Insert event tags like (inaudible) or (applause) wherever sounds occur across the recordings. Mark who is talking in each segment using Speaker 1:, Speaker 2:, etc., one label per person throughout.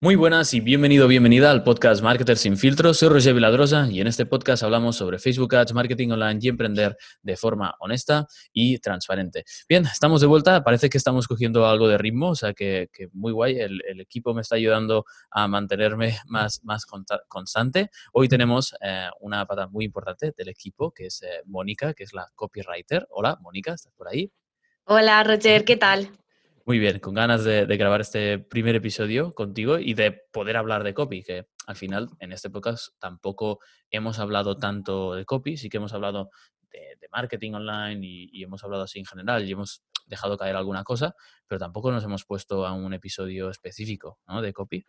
Speaker 1: Muy buenas y bienvenido, bienvenida al podcast Marketer sin filtros. Soy Roger Viladrosa y en este podcast hablamos sobre Facebook Ads, marketing online y emprender de forma honesta y transparente. Bien, estamos de vuelta. Parece que estamos cogiendo algo de ritmo, o sea que, muy guay. El, equipo me está ayudando a mantenerme (laughs) más, más constante. Hoy tenemos eh, una pata muy importante del equipo, que es eh, Mónica, que es la copywriter. Hola, Mónica, ¿estás por ahí?
Speaker 2: Hola, Roger, ¿qué tal?
Speaker 1: Muy bien, con ganas de, grabar este primer episodio contigo y de poder hablar de copy, que al final en este podcast tampoco hemos hablado tanto de copy, sí que hemos hablado de, marketing online y, hemos hablado así en general y hemos dejado caer alguna cosa, pero tampoco nos hemos puesto a un episodio específico de copy.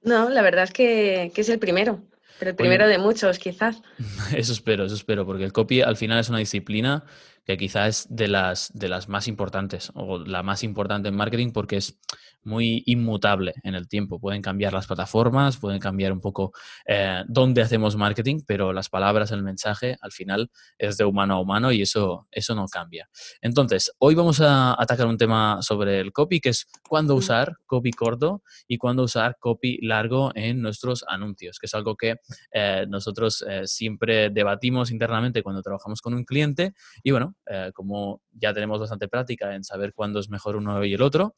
Speaker 2: No, la verdad es que, es el primero, pero el primero de muchos quizás. (laughs)
Speaker 1: Eso espero, eso espero, porque el copy al final es una disciplina que quizás es de las, de las más importantes o la más importante en marketing porque es muy inmutable en el tiempo. Pueden cambiar las plataformas, pueden cambiar un poco eh, dónde hacemos marketing, pero las palabras, el mensaje, al final es de humano a humano y eso, eso no cambia. Entonces, hoy vamos a atacar un tema sobre el copy, que es cuándo usar copy corto y cuándo usar copy largo en nuestros anuncios, que es algo que eh, nosotros eh, siempre debatimos internamente cuando trabajamos con un cliente y bueno, como ya tenemos bastante práctica en saber cuándo es mejor uno y el otro,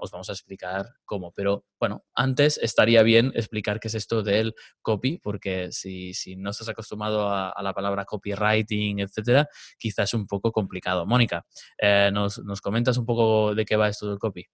Speaker 1: os vamos a explicar cómo. Pero bueno, antes estaría bien explicar qué es esto del copy, porque si, no estás acostumbrado a, la palabra copywriting, etcétera, quizás es un poco complicado. Mónica, eh, ¿nos, ¿nos comentas un poco de qué va esto del copy?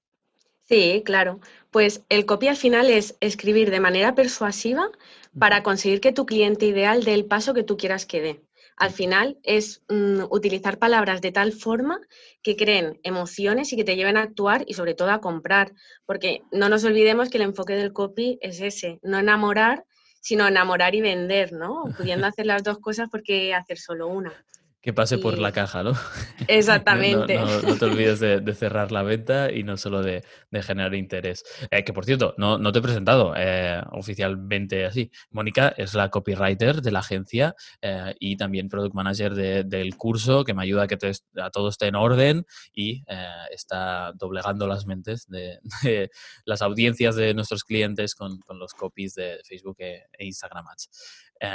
Speaker 2: Sí, claro. Pues el copy al final es escribir de manera persuasiva para conseguir que tu cliente ideal dé el paso que tú quieras que dé al final es mm, utilizar palabras de tal forma que creen emociones y que te lleven a actuar y sobre todo a comprar, porque no nos olvidemos que el enfoque del copy es ese, no enamorar, sino enamorar y vender, ¿no? (laughs) Pudiendo hacer las dos cosas porque hacer solo una
Speaker 1: que pase por la caja, ¿no? (laughs)
Speaker 2: Exactamente.
Speaker 1: no, te olvides (laughs) de, cerrar la venta y no solo de, generar interés. Eh, que por cierto, no, te he presentado eh, oficialmente así. Mónica es la copywriter de la agencia eh, y también product manager del curso que me ayuda a que a todo esté en orden y está doblegando las mentes (laughs) de, las audiencias de nuestros clientes con, los copies de Facebook e, e Instagram Ads.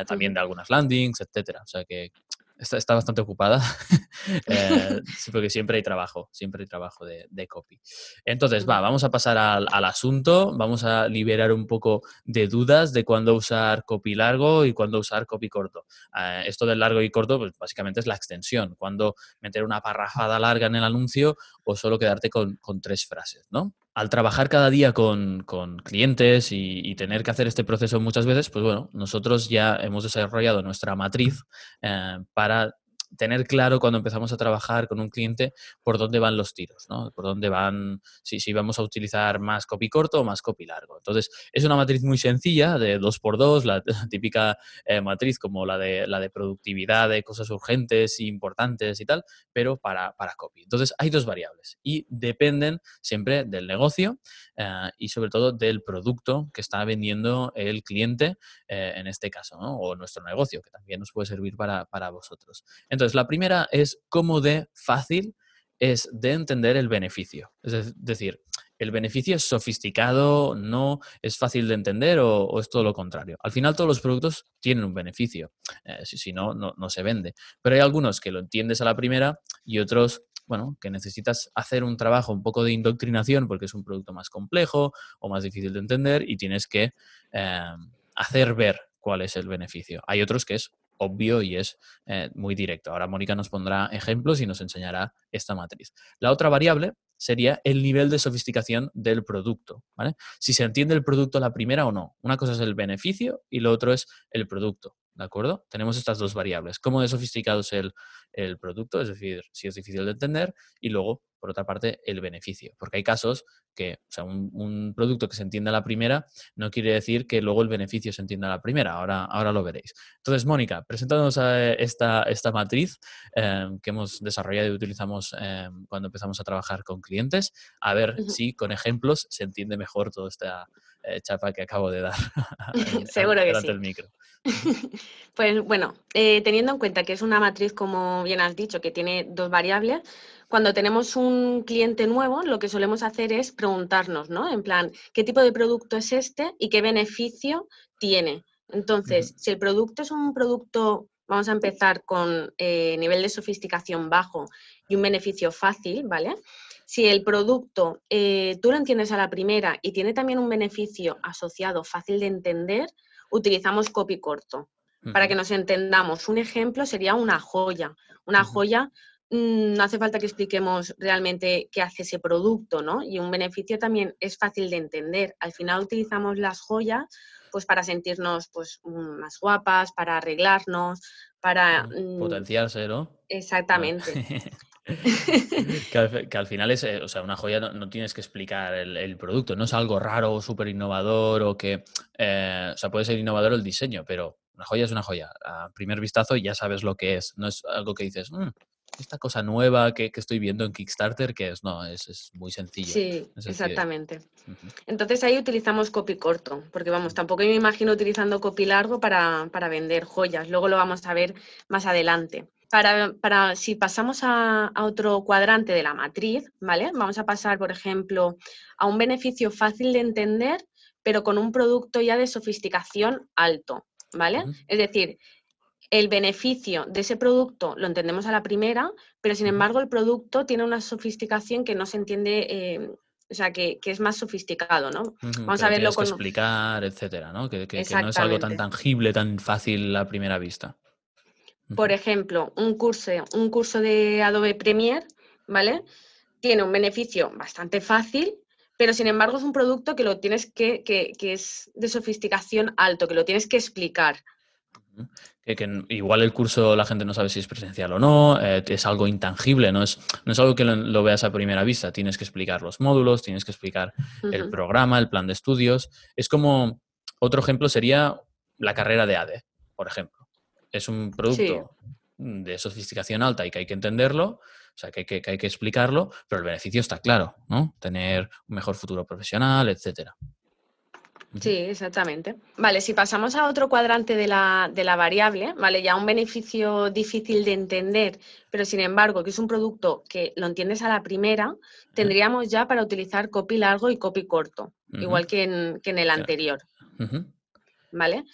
Speaker 1: también de algunas landings, etcétera. O sea que está, bastante ocupada, (laughs) eh, (laughs) porque siempre hay trabajo, siempre hay trabajo de, copy. Entonces, va, vamos a pasar al, asunto, vamos a liberar un poco de dudas de cuándo usar copy largo y cuándo usar copy corto. Eh, esto del largo y corto, pues básicamente es la extensión, cuándo meter una parrafada larga en el anuncio o solo quedarte con, con tres frases, ¿no? Al trabajar cada día con, clientes y, tener que hacer este proceso muchas veces, pues bueno, nosotros ya hemos desarrollado nuestra matriz eh, para tener claro cuando empezamos a trabajar con un cliente por dónde van los tiros, ¿no? Por dónde van, si, si vamos a utilizar más copy corto o más copy largo. Entonces, es una matriz muy sencilla de 2x2, la, (laughs) típica eh, matriz como la de, la de productividad de cosas urgentes e importantes y tal, pero para, para copy. Entonces, hay dos variables y dependen siempre del negocio eh, y sobre todo del producto que está vendiendo el cliente eh, en este caso, ¿no? O nuestro negocio, que también nos puede servir para, para vosotros. Entonces, entonces, la primera es cómo de fácil es de entender el beneficio. Es decir, el beneficio es sofisticado, no es fácil de entender o, es todo lo contrario. Al final todos los productos tienen un beneficio, eh, si, no, no, no, se vende. Pero hay algunos que lo entiendes a la primera y otros, bueno, que necesitas hacer un trabajo un poco de indoctrinación porque es un producto más complejo o más difícil de entender y tienes que eh, hacer ver cuál es el beneficio. Hay otros que es obvio y es eh, muy directo. Ahora Mónica nos pondrá ejemplos y nos enseñará esta matriz. La otra variable sería el nivel de sofisticación del producto. Si se entiende el producto la primera o no. Una cosa es el beneficio y lo otro es el producto. ¿De acuerdo? Tenemos estas dos variables. Cómo de sofisticado es el, el producto, es decir, si es difícil de entender, y luego por otra parte, el beneficio. Porque hay casos que, o sea, un, producto que se entienda a la primera no quiere decir que luego el beneficio se entienda a la primera. Ahora, ahora lo veréis. Entonces, Mónica, presentándonos a esta, esta matriz em, que hemos desarrollado y utilizamos em, cuando empezamos a trabajar con clientes, a ver si con ejemplos se entiende mejor toda esta eh, chapa que acabo de dar. (laughs) (laughs)
Speaker 2: Seguro que sí. el micro. (laughs) pues bueno, eh, teniendo en cuenta que es una matriz, como bien has dicho, que tiene dos variables, cuando tenemos un cliente nuevo, lo que solemos hacer es preguntarnos, ¿no? En plan, ¿qué tipo de producto es este y qué beneficio tiene? Entonces, si el producto es un producto, vamos a empezar con eh, nivel de sofisticación bajo y un beneficio fácil, ¿vale? Si el producto eh, tú lo entiendes a la primera y tiene también un beneficio asociado fácil de entender, utilizamos copy corto. Para que nos entendamos, un ejemplo sería una joya. Una joya mm, no hace falta que expliquemos realmente qué hace ese producto, ¿no? Y un beneficio también es fácil de entender. Al final utilizamos las joyas pues para sentirnos pues más guapas, para arreglarnos, para...
Speaker 1: Mm, potenciarse, ¿no?
Speaker 2: Exactamente. (laughs) (laughs)
Speaker 1: que, al, final es, eh, o sea, una joya no, tienes que explicar el, producto, no es algo raro o súper innovador o que, eh, o sea, puede ser innovador el diseño, pero una joya es una joya. A primer vistazo ya sabes lo que es, no es algo que dices, mm, esta cosa nueva que, estoy viendo en Kickstarter, que es, no, es, muy sencillo.
Speaker 2: Sí, exactamente. Entonces ahí utilizamos copy corto, porque vamos, tampoco me imagino utilizando copy largo para, para vender joyas, luego lo vamos a ver más adelante para, si pasamos a, otro cuadrante de la matriz, ¿vale? Vamos a pasar, por ejemplo, a un beneficio fácil de entender, pero con un producto ya de sofisticación alto, ¿vale? Es decir, el beneficio de ese producto lo entendemos a la primera, pero sin embargo el producto tiene una sofisticación que no se entiende, eh, o sea, que, es más sofisticado, ¿no?
Speaker 1: Vamos a verlo con... explicar, etcétera, ¿no? Que, que no es algo tan tangible, tan fácil a primera vista.
Speaker 2: Por ejemplo, un curso, un curso de Adobe Premiere, ¿vale? Tiene un beneficio bastante fácil, pero sin embargo es un producto que lo tienes que, que, es de sofisticación alto, que lo tienes que explicar.
Speaker 1: Que, igual el curso la gente no sabe si es presencial o no, eh, es algo intangible, no es, no es algo que lo, veas a primera vista. Tienes que explicar los módulos, tienes que explicar el programa, el plan de estudios. Es como, otro ejemplo sería la carrera de ADE, por ejemplo es un producto de sofisticación alta y que hay que entenderlo, o sea, que hay que, hay que explicarlo, pero el beneficio está claro, ¿no? Tener un mejor futuro profesional, etcétera.
Speaker 2: Sí, exactamente. Vale, si pasamos a otro cuadrante de la, de la, variable, ¿vale? Ya un beneficio difícil de entender, pero sin embargo, que es un producto que lo entiendes a la primera, tendríamos ya para utilizar copy largo y copy corto, igual que en, que en el anterior. ¿Vale?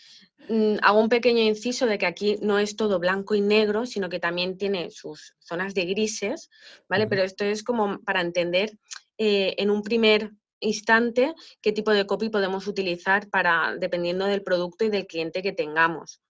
Speaker 2: Mm, hago un pequeño inciso de que aquí no es todo blanco y negro, sino que también tiene sus zonas de grises, ¿vale? Pero esto es como para entender eh, en un primer instante qué tipo de copy podemos utilizar para, dependiendo del producto y del cliente que tengamos.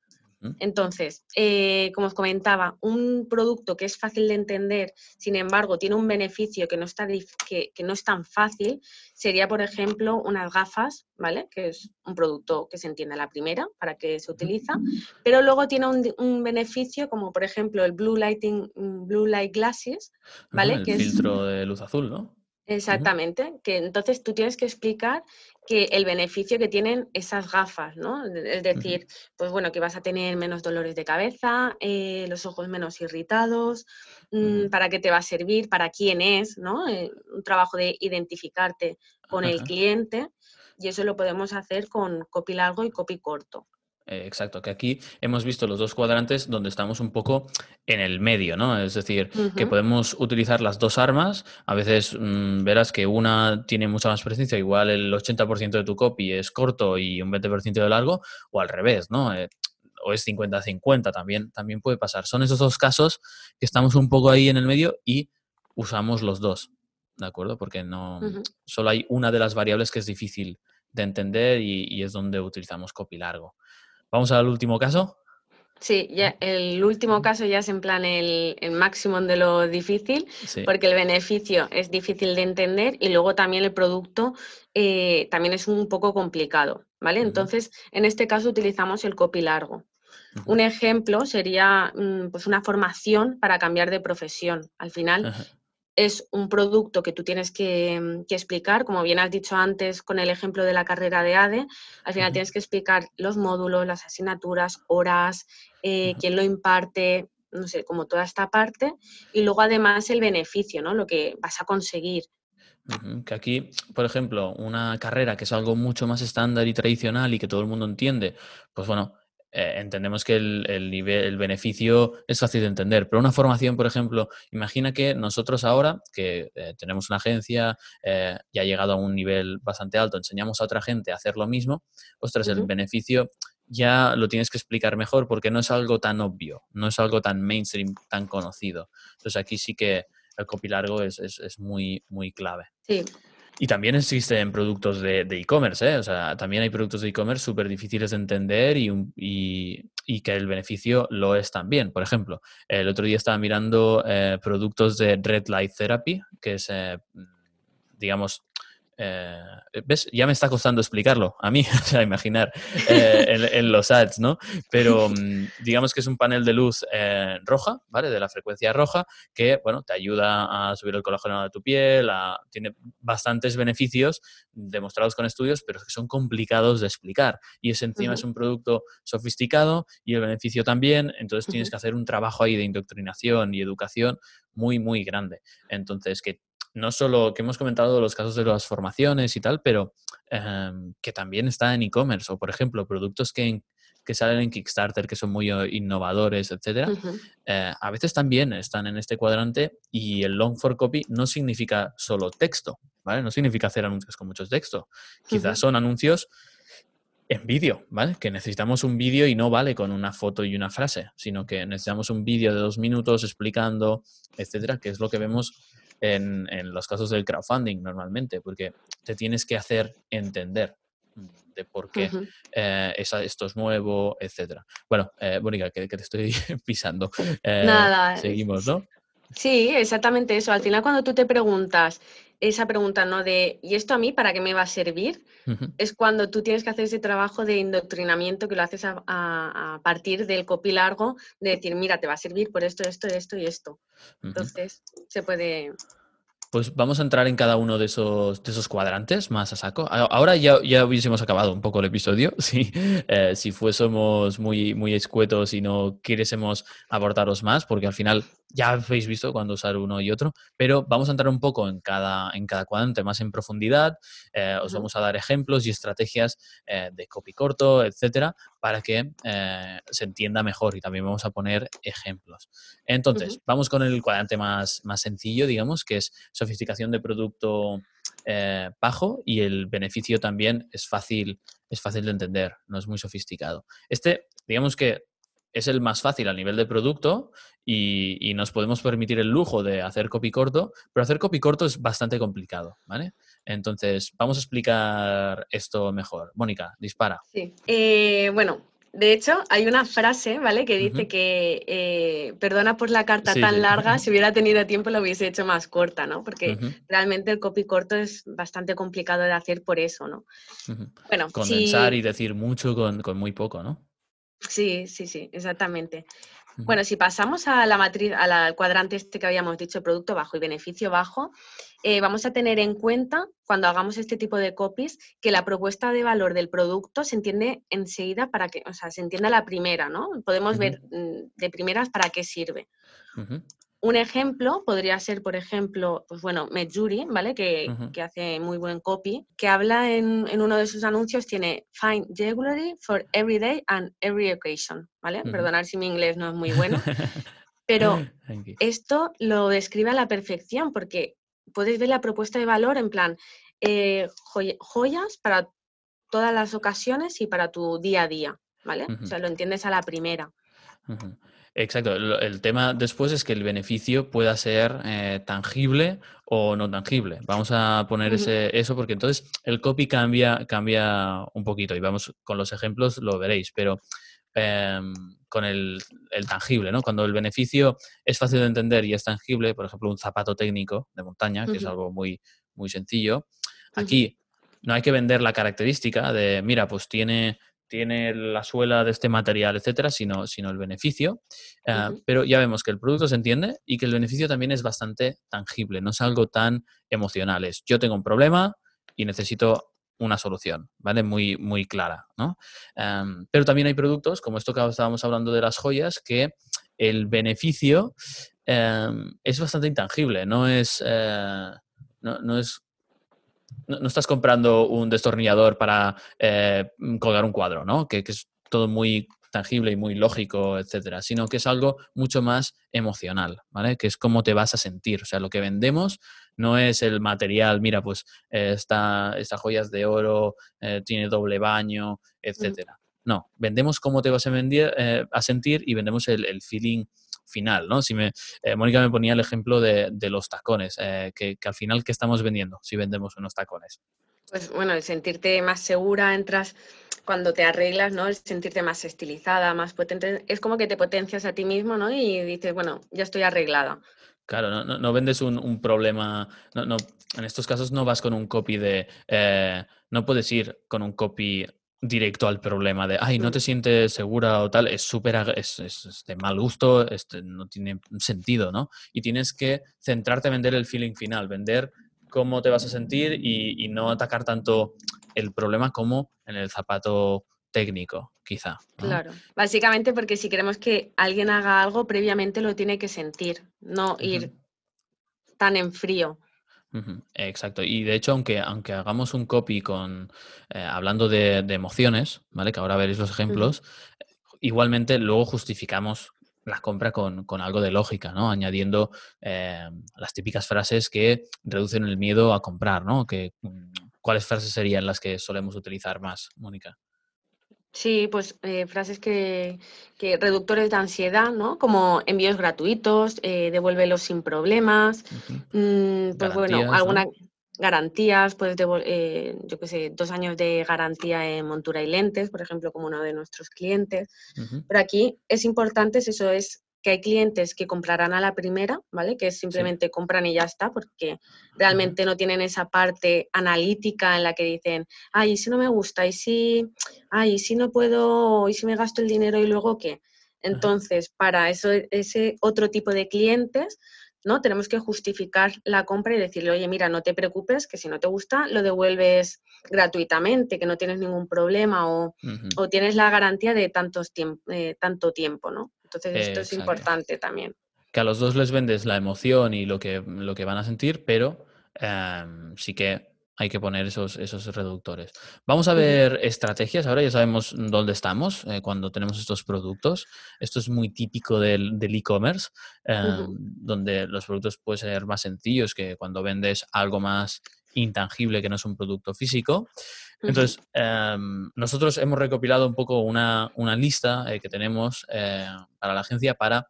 Speaker 2: Entonces, eh, como os comentaba, un producto que es fácil de entender, sin embargo, tiene un beneficio que no, está, que, no es tan fácil, sería, por ejemplo, unas gafas, ¿vale? Que es un producto que se entiende a la primera, para qué se utiliza, pero luego tiene un, beneficio como, por ejemplo, el Blue, Lighting, Blue Light Glasses, ¿vale?
Speaker 1: el filtro de luz azul, ¿no?
Speaker 2: Exactamente, que entonces tú tienes que explicar que el beneficio que tienen esas gafas, ¿no? Es decir, pues bueno, que vas a tener menos dolores de cabeza, eh, los ojos menos irritados, mm, para qué te va a servir, para quién es, ¿no? Eh, un trabajo de identificarte con el cliente y eso lo podemos hacer con copy largo y copy corto.
Speaker 1: Eh, exacto, que aquí hemos visto los dos cuadrantes donde estamos un poco en el medio, ¿no? Es decir, que podemos utilizar las dos armas. A veces mm, verás que una tiene mucha más presencia, igual el 80% de tu copy es corto y un 20% de largo, o al revés, ¿no? Eh, o es 50-50, también, también puede pasar. Son esos dos casos que estamos un poco ahí en el medio y usamos los dos, ¿de acuerdo? Porque no solo hay una de las variables que es difícil de entender y, y es donde utilizamos copy largo. Vamos al último caso.
Speaker 2: Sí, ya, el último caso ya es en plan el, máximo de lo difícil, porque el beneficio es difícil de entender y luego también el producto eh, también es un poco complicado, ¿vale? Entonces, en este caso utilizamos el copy largo. Un ejemplo sería mm, pues una formación para cambiar de profesión. Al final, es un producto que tú tienes mm, que, explicar, como bien has dicho antes con el ejemplo de la carrera de ADE, al final tienes que explicar los módulos, las asignaturas, horas, eh, quién lo imparte, no sé, como toda esta parte, y luego además el beneficio, ¿no? Lo que vas a conseguir.
Speaker 1: Que aquí, por ejemplo, una carrera que es algo mucho más estándar y tradicional y que todo el mundo entiende, pues bueno, eh, entendemos que el, nivel, el beneficio es fácil de entender, pero una formación, por ejemplo, imagina que nosotros ahora, que eh, tenemos una agencia eh, y ha llegado a un nivel bastante alto, enseñamos a otra gente a hacer lo mismo, ostras, el beneficio ya lo tienes que explicar mejor porque no es algo tan obvio, no es algo tan mainstream, tan conocido. Entonces aquí sí que el copy largo es, es muy, muy clave.
Speaker 2: Sí,
Speaker 1: y también existen productos de e-commerce, ¿eh? O sea, también hay productos de e-commerce súper difíciles de entender y, y, que el beneficio lo es también. Por ejemplo, el otro día estaba mirando eh, productos de Red Light Therapy, que es, eh, digamos, eh, ¿Ves? Ya me está costando explicarlo a mí, (laughs) o sea, imaginar eh, en, los ads, ¿no? Pero mm, digamos que es un panel de luz eh, roja, ¿vale? De la frecuencia roja, que, bueno, te ayuda a subir el colágeno de tu piel, tiene bastantes beneficios demostrados con estudios, pero que son complicados de explicar. Y ese encima es un producto sofisticado y el beneficio también, entonces tienes que hacer un trabajo ahí de indoctrinación y educación muy, muy grande. Entonces, que no solo que hemos comentado los casos de las formaciones y tal, pero em, que también está en e-commerce o, por ejemplo, productos que, que, salen en Kickstarter, que son muy eh, innovadores, etcétera, eh, a veces también están en este cuadrante y el long for copy no significa solo texto, ¿vale? No significa hacer anuncios con mucho texto. Quizás son anuncios en vídeo, ¿vale? Que necesitamos un vídeo y no vale con una foto y una frase, sino que necesitamos un vídeo de dos minutos explicando, etcétera, que es lo que vemos en, los casos del crowdfunding normalmente, porque te tienes que hacer entender de por qué eh, esto es nuevo, etcétera. Bueno, eh, Mónica, que, te estoy (laughs) pisando.
Speaker 2: Eh, Nada.
Speaker 1: Seguimos, ¿no?
Speaker 2: Sí, exactamente eso. Al final, cuando tú te preguntas esa pregunta, ¿no? De ¿y esto a mí para qué me va a servir? Es cuando tú tienes que hacer ese trabajo de indoctrinamiento que lo haces a, partir del copy largo, de decir, mira, te va a servir por esto, esto, esto y esto. Entonces, se puede,
Speaker 1: pues vamos a entrar en cada uno de esos, de esos cuadrantes más a saco. Ahora ya, ya hubiésemos acabado un poco el episodio, (laughs) si, eh, si fuésemos muy, muy escuetos y no quisiésemos abordaros más, porque al final ya habéis visto cuándo usar uno y otro, pero vamos a entrar un poco en cada, en cada cuadrante más en profundidad. Eh, os vamos a dar ejemplos y estrategias eh, de copy corto, etcétera, para que eh, se entienda mejor y también vamos a poner ejemplos. Entonces, vamos con el cuadrante más, más sencillo, digamos, que es sofisticación de producto bajo y el beneficio también es fácil, es fácil de entender, no es muy sofisticado. Este, digamos que es el más fácil a nivel de producto y, nos podemos permitir el lujo de hacer copy corto, pero hacer copy corto es bastante complicado, ¿vale? Entonces, vamos a explicar esto mejor. Mónica, dispara.
Speaker 2: Sí. Eh, bueno, de hecho, hay una frase, ¿vale? Que dice que eh, perdona por la carta tan larga, (laughs) si hubiera tenido tiempo lo hubiese hecho más corta, ¿no? Porque realmente el copy corto es bastante complicado de hacer por eso, ¿no?
Speaker 1: Bueno, Condensar y decir mucho con, con muy poco, ¿no?
Speaker 2: Sí, sí, sí, exactamente. Bueno, si pasamos a la matriz, al cuadrante este que habíamos dicho, producto bajo y beneficio bajo, eh, vamos a tener en cuenta cuando hagamos este tipo de copies que la propuesta de valor del producto se entiende enseguida para que, o sea, se entienda la primera, ¿no? Podemos ver mm, de primeras para qué sirve. Un ejemplo podría ser, por ejemplo, pues bueno, Medjuri, ¿vale? Que, hace muy buen copy, que habla en, uno de sus anuncios, tiene Find Jewelry for every day and every occasion, ¿vale? Perdonar si mi inglés no es muy bueno, (laughs) pero (laughs) esto lo describe a la perfección porque puedes ver la propuesta de valor en plan eh, joyas para todas las ocasiones y para tu día a día, ¿vale? O sea, lo entiendes a la primera.
Speaker 1: Exacto. El, tema después es que el beneficio pueda ser eh, tangible o no tangible. Vamos a poner ese, eso porque entonces el copy cambia, cambia un poquito y vamos con los ejemplos lo veréis, pero em, con el, tangible, ¿no? Cuando el beneficio es fácil de entender y es tangible, por ejemplo, un zapato técnico de montaña, que es algo muy, muy sencillo. Aquí no hay que vender la característica de, mira, pues tiene tiene la suela de este material, etcétera, sino, sino el beneficio. Ah, pero ya vemos que el producto se entiende y que el beneficio también es bastante tangible, no es algo tan emocional. Es yo tengo un problema y necesito una solución, ¿vale? Muy, muy clara, ¿no? pero también hay productos, como esto que estábamos hablando de las joyas, que el beneficio es bastante intangible, no es, eh, no es no, estás comprando un destornillador para eh, colgar un cuadro, ¿no? Que, es todo muy tangible y muy lógico, etcétera, sino que es algo mucho más emocional, ¿vale? Que es cómo te vas a sentir. O sea, lo que vendemos no es el material, mira, pues eh, esta, esta joya es de oro, eh, tiene doble baño,
Speaker 2: Mm.
Speaker 1: etcétera. No, vendemos cómo te vas a, vendir, a sentir y vendemos el, el feeling final, ¿no? Si me, eh, Mónica me ponía el ejemplo de, de los tacones, eh, que, que al final, ¿qué estamos vendiendo si vendemos unos tacones?
Speaker 2: Pues bueno, el sentirte más segura, entras cuando te arreglas, ¿no? El sentirte más estilizada, más potente, es como que te potencias a ti mismo, ¿no? Y dices, bueno, ya estoy arreglada.
Speaker 1: Claro, no, no, no vendes un, un problema, no, no, en estos casos no vas con un copy de, eh, no puedes ir con un copy directo al problema de, ay, no te sientes segura o tal, es súper, es, es- es de mal gusto, este, no tiene sentido, ¿no? Y tienes que centrarte en vender el feeling final, vender cómo te vas a sentir y, y no atacar tanto el problema como en el zapato técnico, quizá. ¿no?
Speaker 2: Claro. Básicamente porque si queremos que alguien haga algo, previamente lo tiene que sentir, no ir tan en frío.
Speaker 1: Exacto. Y de hecho, aunque, aunque hagamos un copy con eh, hablando de, de emociones, ¿vale? Que ahora veréis los ejemplos, igualmente luego justificamos la compra con, con algo de lógica, ¿no? Añadiendo eh, las típicas frases que reducen el miedo a comprar, ¿no? Que, mm, ¿Cuáles frases serían las que solemos utilizar más, Mónica?
Speaker 2: Sí, pues eh, frases que, que reductores de ansiedad, ¿no? Como envíos gratuitos, eh, devuélvelos sin problemas, mm, pues bueno,
Speaker 1: Garantías, ¿no?
Speaker 2: algunas garantías, pues devol- eh, yo qué sé, dos años de garantía en montura y lentes, por ejemplo, como uno de nuestros clientes.
Speaker 1: Ujú.
Speaker 2: Pero aquí es importante, es eso es que hay clientes que comprarán a la primera, ¿vale? Que simplemente compran y ya está, porque realmente no tienen esa parte analítica en la que dicen, ay, ¿y si no me gusta? ¿Y si, ay, ¿y si no puedo? ¿Y si me gasto el dinero y luego qué? Entonces, para eso, ese otro tipo de clientes, ¿no? Tenemos que justificar la compra y decirle, oye, mira, no te preocupes, que si no te gusta, lo devuelves gratuitamente, que no tienes ningún problema o tienes la garantía de tantos tiemp- eh, tanto tiempo, ¿no? Entonces esto es importante también.
Speaker 1: que a los dos les vendes la emoción y lo que, lo que van a sentir, pero em, sí que hay que poner esos, esos reductores. Vamos a ver estrategias. Ahora ya sabemos dónde estamos eh, cuando tenemos estos productos. Esto es muy típico del e-commerce, em, donde los productos pueden ser más sencillos que cuando vendes algo más intangible que no es un producto físico. Entonces, em, nosotros hemos recopilado un poco una, una lista eh, que tenemos eh, para la agencia para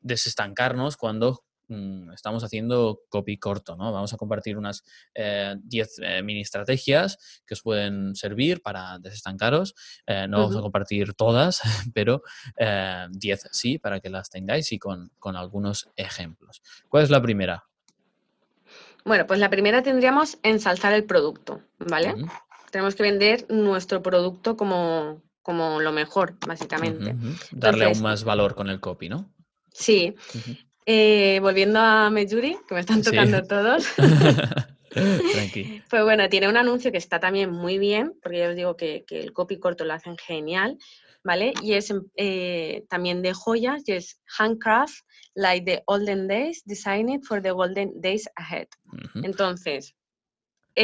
Speaker 1: desestancarnos cuando mm, estamos haciendo copy corto, ¿no? Vamos a compartir unas 10 mini estrategias que os pueden servir para desestancaros. Eh, no vamos a compartir todas, (laughs) pero 10 sí, para que las tengáis y con, con algunos ejemplos. ¿Cuál es la primera?
Speaker 2: Bueno, pues la primera tendríamos ensalzar el producto, ¿vale?
Speaker 1: Ujú,
Speaker 2: Tenemos que vender nuestro producto como, como lo mejor, básicamente.
Speaker 1: Darle aún más valor con el copy, ¿no?
Speaker 2: Sí. Eh, volviendo a Mejuri, que me están
Speaker 1: Sí.
Speaker 2: tocando todos. (laughs)
Speaker 1: Tranqui. (laughs)
Speaker 2: Pues bueno, tiene un anuncio que está también muy bien, porque ya os digo que, que el copy corto lo hacen genial, ¿vale? Y es eh, también de joyas, y es handcraft, like the olden days, design it for the golden days ahead. Entonces,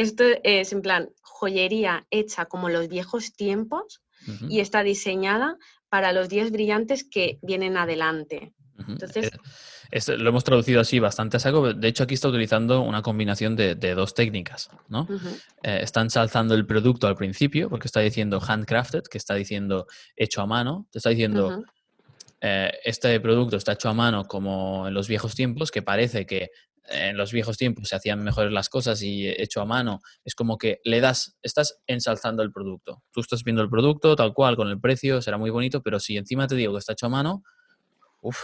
Speaker 2: esto es en plan joyería hecha como los viejos tiempos y está diseñada para los días brillantes que vienen adelante. entonces-
Speaker 1: Eh, lo hemos traducido así bastante a saco. De hecho, aquí está utilizando una combinación de, de dos técnicas, ¿no?
Speaker 2: Ujú,
Speaker 1: Eh, está ensalzando el producto al principio, porque está diciendo handcrafted, que está diciendo hecho a mano. Te está diciendo, eh, este producto está hecho a mano como en los viejos tiempos, que parece que en los viejos tiempos se hacían mejores las cosas y hecho a mano es como que le das, estás ensalzando el producto. Tú estás viendo el producto tal cual, con el precio, será muy bonito, pero si encima te digo que está hecho a mano, uff,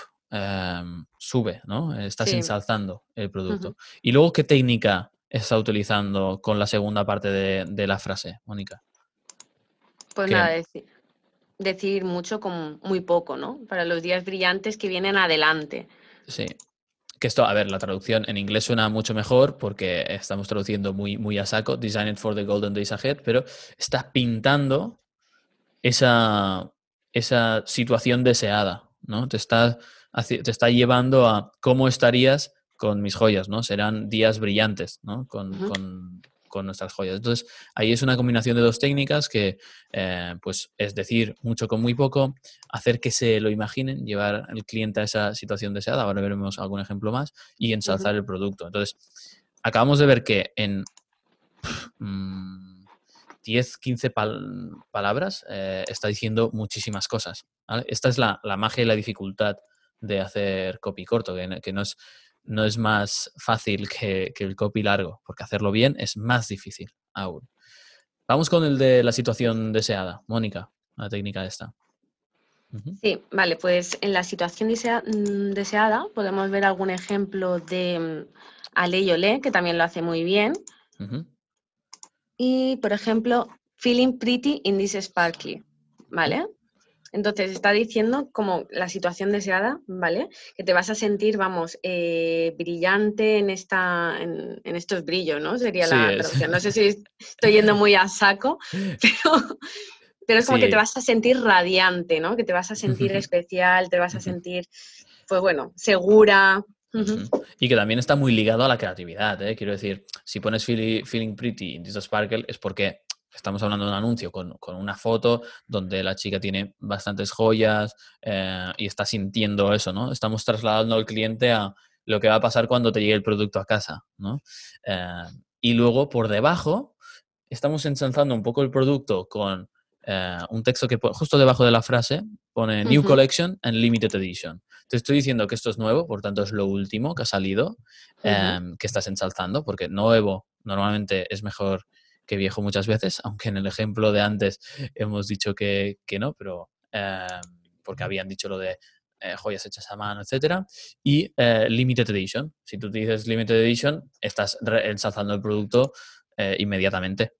Speaker 1: sube, ¿no? Estás
Speaker 2: Sí.
Speaker 1: ensalzando el producto. ¿Y luego qué técnica está utilizando con la segunda parte de, de la frase, Mónica?
Speaker 2: Pues nada, decir, decir mucho con muy poco, ¿no? Para los días brillantes que vienen adelante.
Speaker 1: Sí. Que esto, a ver, la traducción en inglés suena mucho mejor porque estamos traduciendo muy, muy a saco, Designed for the Golden Days Ahead, pero está pintando esa, esa situación deseada, ¿no? Te está, te está llevando a cómo estarías con mis joyas, ¿no? Serán días brillantes, ¿no? Con con nuestras joyas. Entonces, ahí es una combinación de dos técnicas que, eh, pues, es decir mucho con muy poco, hacer que se lo imaginen, llevar al cliente a esa situación deseada, ahora veremos algún ejemplo más, y ensalzar el producto. Entonces, acabamos de ver que en 10, 15 mm, palabras eh, está diciendo muchísimas cosas. Esta es la, magia y la dificultad de hacer copy corto, que, no, es, no es más fácil que, el copy largo, porque hacerlo bien es más difícil aún. Vamos con el de la situación deseada. Mónica, la técnica esta.
Speaker 2: Sí, vale, pues en la situación mm, deseada podemos ver algún ejemplo de Ale Olé, que también lo hace muy bien. Y, por ejemplo, Feeling Pretty in this Sparkly, ¿vale? Entonces está diciendo como la situación deseada, ¿vale? Que te vas a sentir, vamos, eh, brillante en, esta, en, estos brillos, ¿no? Sería la traducción. No sé si estoy yendo muy a saco, (laughs) pero, pero es como que te vas a sentir radiante, ¿no? Que te vas a sentir especial, te vas a sentir, pues bueno, segura.
Speaker 1: Y que también está muy ligado a la creatividad, ¿eh? Quiero decir, si pones feeling, pretty in this sparkle es porque estamos hablando de un anuncio con, una foto donde la chica tiene bastantes joyas eh, y está sintiendo eso, ¿no? Estamos trasladando al cliente a lo que va a pasar cuando te llegue el producto a casa, ¿no? Eh, y luego por debajo estamos ensalzando un poco el producto con eh, un texto que justo debajo de la frase pone New Collection and Limited Edition. Te estoy diciendo que esto es nuevo, por tanto es lo último que ha salido, em, que estás ensalzando, porque nuevo normalmente es mejor que viejo muchas veces, aunque en el ejemplo de antes hemos dicho que, no, pero em, porque habían dicho lo de eh, joyas hechas a mano, etcétera, y eh, Limited Edition. Si tú te dices Limited Edition, estás ensalzando el producto inmediatamente.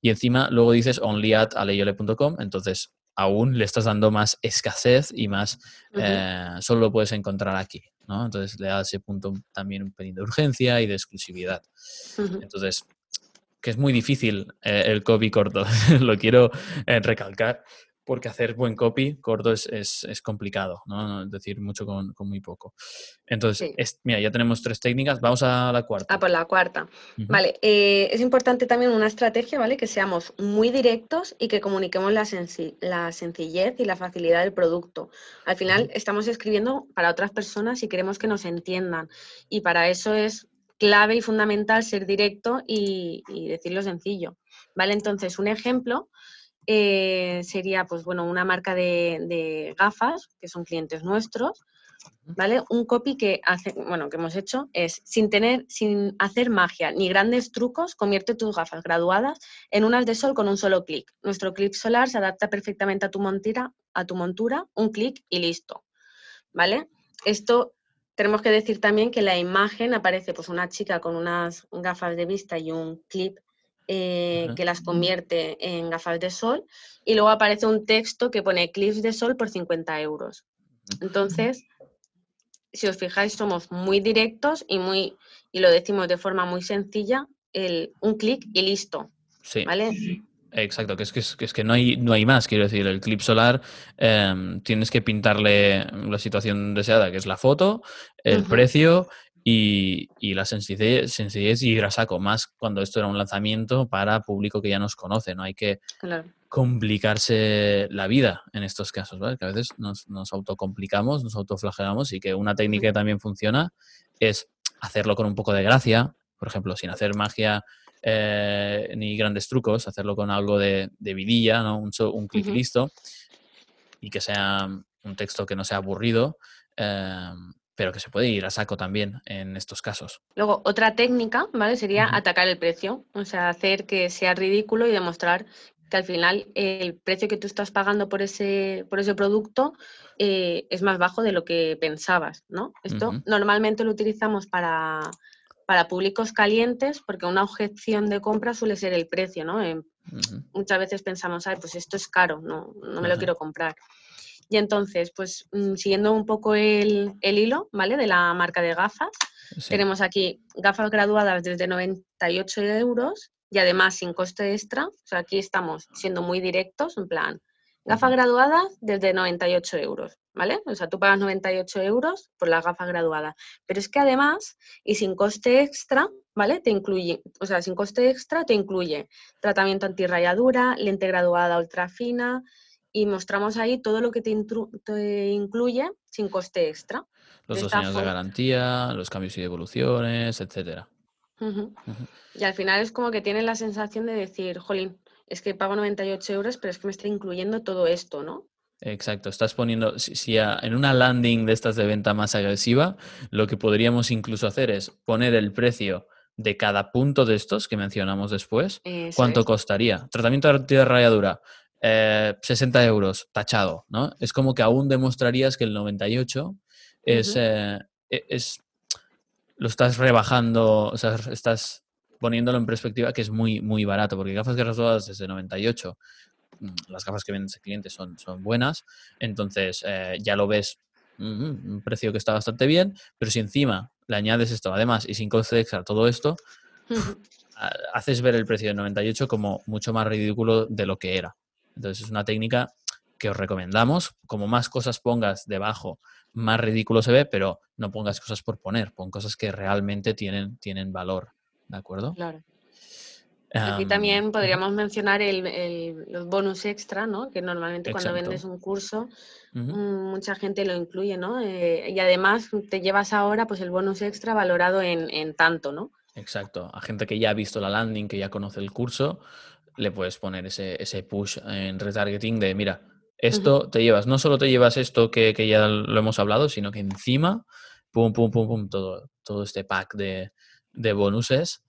Speaker 1: Y encima luego dices only at aleyole.com, entonces aún le estás dando más escasez y más, eh, solo lo puedes encontrar aquí, ¿no? Entonces le da ese punto también un pelín de urgencia y de exclusividad. Entonces, que es muy difícil eh, el copy corto, (laughs) lo quiero eh, recalcar, porque hacer buen copy corto es, es, complicado, ¿no? Es decir, mucho con, muy poco. Entonces, mira, ya tenemos tres técnicas, vamos a la cuarta.
Speaker 2: Ah, por la cuarta. Vale, eh, es importante también una estrategia, ¿vale? Que seamos muy directos y que comuniquemos la, la sencillez y la facilidad del producto. Al final, estamos escribiendo para otras personas y queremos que nos entiendan. Y para eso es clave y fundamental ser directo y, y decirlo sencillo. ¿Vale? Entonces, un ejemplo eh, sería, pues bueno, una marca de, gafas, que son clientes nuestros, ¿vale? Un copy que hace, bueno, que hemos hecho es, sin tener, sin hacer magia ni grandes trucos, convierte tus gafas graduadas en unas de sol con un solo clic. Nuestro clip solar se adapta perfectamente a tu montura, a tu montura, un clic y listo, ¿vale? Esto tenemos que decir también que la imagen aparece pues una chica con unas gafas de vista y un clip eh, que las convierte en gafas de sol y luego aparece un texto que pone clips de sol por 50 euros. Entonces, si os fijáis, somos muy directos y, muy, y lo decimos de forma muy sencilla, el, un clic y listo. Sí. ¿Vale?
Speaker 1: Exacto, que es que, es, que no, hay, no hay más, quiero decir, el clip solar em, tienes que pintarle la situación deseada, que es la foto, el precio y, la sencillez, sencillez, y grasaco, más cuando esto era un lanzamiento para público que ya nos conoce, no hay que complicarse la vida en estos casos, ¿vale? Que a veces nos, nos autocomplicamos, nos autoflagelamos y que una técnica que también funciona es hacerlo con un poco de gracia, por ejemplo, sin hacer magia eh, ni grandes trucos, hacerlo con algo de, vidilla, ¿no? un, un clic listo y que sea un texto que no sea aburrido. Eh, pero que se puede ir a saco también en estos casos.
Speaker 2: Luego, otra técnica, ¿vale? Sería atacar el precio, o sea, hacer que sea ridículo y demostrar que al final el precio que tú estás pagando por ese, por ese producto eh, es más bajo de lo que pensabas, ¿no? Esto normalmente lo utilizamos para, para públicos calientes porque una objeción de compra suele ser el precio, ¿no? Muchas veces pensamos, ay, pues esto es caro, no, no me lo quiero comprar. Y entonces, pues mm, siguiendo un poco el, hilo, ¿vale? De la marca de gafas, tenemos aquí gafas graduadas desde 98 euros y además sin coste extra. O sea, aquí estamos siendo muy directos, en plan, Gafas graduadas desde 98 euros, ¿vale? O sea, tú pagas 98 euros por las gafas graduadas. Pero es que además, y sin coste extra, ¿vale? Te incluye, o sea, sin coste extra te incluye tratamiento antirrayadura, lente graduada ultra fina y mostramos ahí todo lo que te, incluye sin coste extra.
Speaker 1: Los dos años de garantía, los cambios y devoluciones, etcétera.
Speaker 2: Y al final es como que tienes la sensación de decir, jolín, es que pago 98 euros, pero es que me está incluyendo todo esto, ¿no?
Speaker 1: Exacto, estás poniendo, si, en una landing de estas de venta más agresiva, lo que podríamos incluso hacer es poner el precio de cada punto de estos que mencionamos después, cuánto costaría. Tratamiento de rayadura, 60 eh, euros, tachado, ¿no? Es como que aún demostrarías que el 98 es, eh, e, es lo estás rebajando, o sea, estás poniéndolo en perspectiva que es muy, muy barato, porque gafas graduadas desde 98, mm, las gafas que venden ese cliente son, son buenas, entonces eh, ya lo ves un precio que está bastante bien, pero si encima le añades esto, además, y sin coste extra todo esto, haces ver el precio de 98 como mucho más ridículo de lo que era. Entonces es una técnica que os recomendamos. Como más cosas pongas debajo, más ridículo se ve, pero no pongas cosas por poner, pon cosas que realmente tienen, tienen valor. ¿De acuerdo?
Speaker 2: Claro. Aquí también podríamos mencionar el, los bonus extra, ¿no? Que normalmente cuando vendes un curso, mm, mucha gente lo incluye, ¿no? Eh, y además te llevas ahora pues el bonus extra valorado en, en, tanto, ¿no?
Speaker 1: Exacto. A gente que ya ha visto la landing, que ya conoce el curso, le puedes poner ese, ese push en retargeting de, mira, esto te llevas, no solo te llevas esto que, que, ya lo hemos hablado, sino que encima, pum, pum, pum, pum, todo, todo este pack de, de bonuses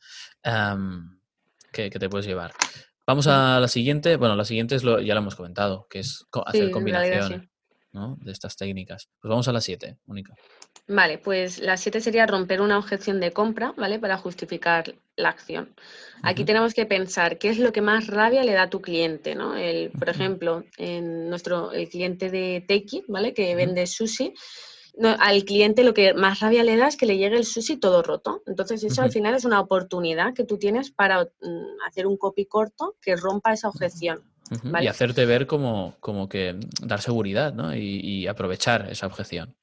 Speaker 1: que, te puedes llevar. Vamos a la siguiente. Bueno, la siguiente es lo, ya lo hemos comentado, que es hacer combinación de estas técnicas. Pues vamos a la 7, Mónica.
Speaker 2: Vale, pues la 7 sería romper una objeción de compra, ¿vale? Para justificar la acción. Aquí tenemos que pensar qué es lo que más rabia le da a tu cliente, ¿no? El, por ejemplo, en nuestro, el cliente de Takey, ¿vale? Que vende sushi, al cliente lo que más rabia le da es que le llegue el sushi todo roto. Entonces eso al final es una oportunidad que tú tienes para mm, hacer un copy corto que rompa esa objeción.
Speaker 1: Y hacerte ver como, como que dar seguridad ¿no? y, aprovechar esa objeción.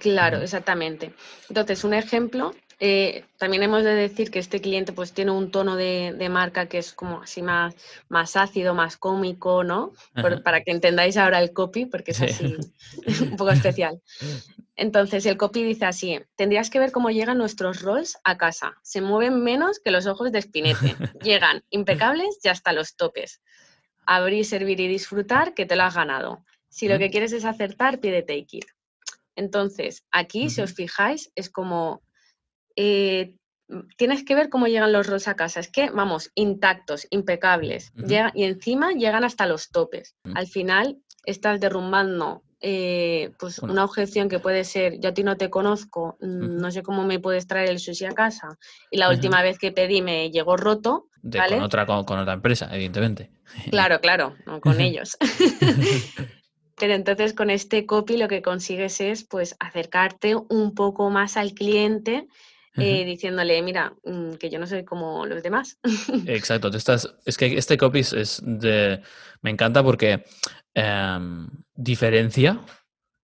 Speaker 2: Claro, exactamente. Entonces, un ejemplo eh, también hemos de decir que este cliente pues tiene un tono de, marca que es como así más, más ácido, más cómico, ¿no? para que entendáis ahora el copy, porque es así (laughs) (laughs) un poco especial. Entonces el copy dice así, tendrías que ver cómo llegan nuestros rolls a casa. Se mueven menos que los ojos de espinete. Llegan impecables y hasta los topes. Abrir, servir y disfrutar, que te lo has ganado. Si lo que quieres es acertar, pide take it. Entonces, aquí, si os fijáis, es como eh, tienes que ver cómo llegan los rolls a casa. Es que, vamos, intactos, impecables. y encima llegan hasta los topes. Mm. Al final estás derrumbando eh, pues una objeción que puede ser, yo a ti no te conozco, mm, no sé cómo me puedes traer el sushi a casa. Y la última vez que pedí me llegó roto.
Speaker 1: con, otra, con, otra empresa, evidentemente. (laughs)
Speaker 2: Claro, claro, no con ellos. (laughs) Pero entonces con este copy lo que consigues es pues acercarte un poco más al cliente eh, diciéndole, mira, mm, que yo no soy como los demás. (laughs)
Speaker 1: Exacto, estás, es que este copy es de, me encanta porque em, diferencia,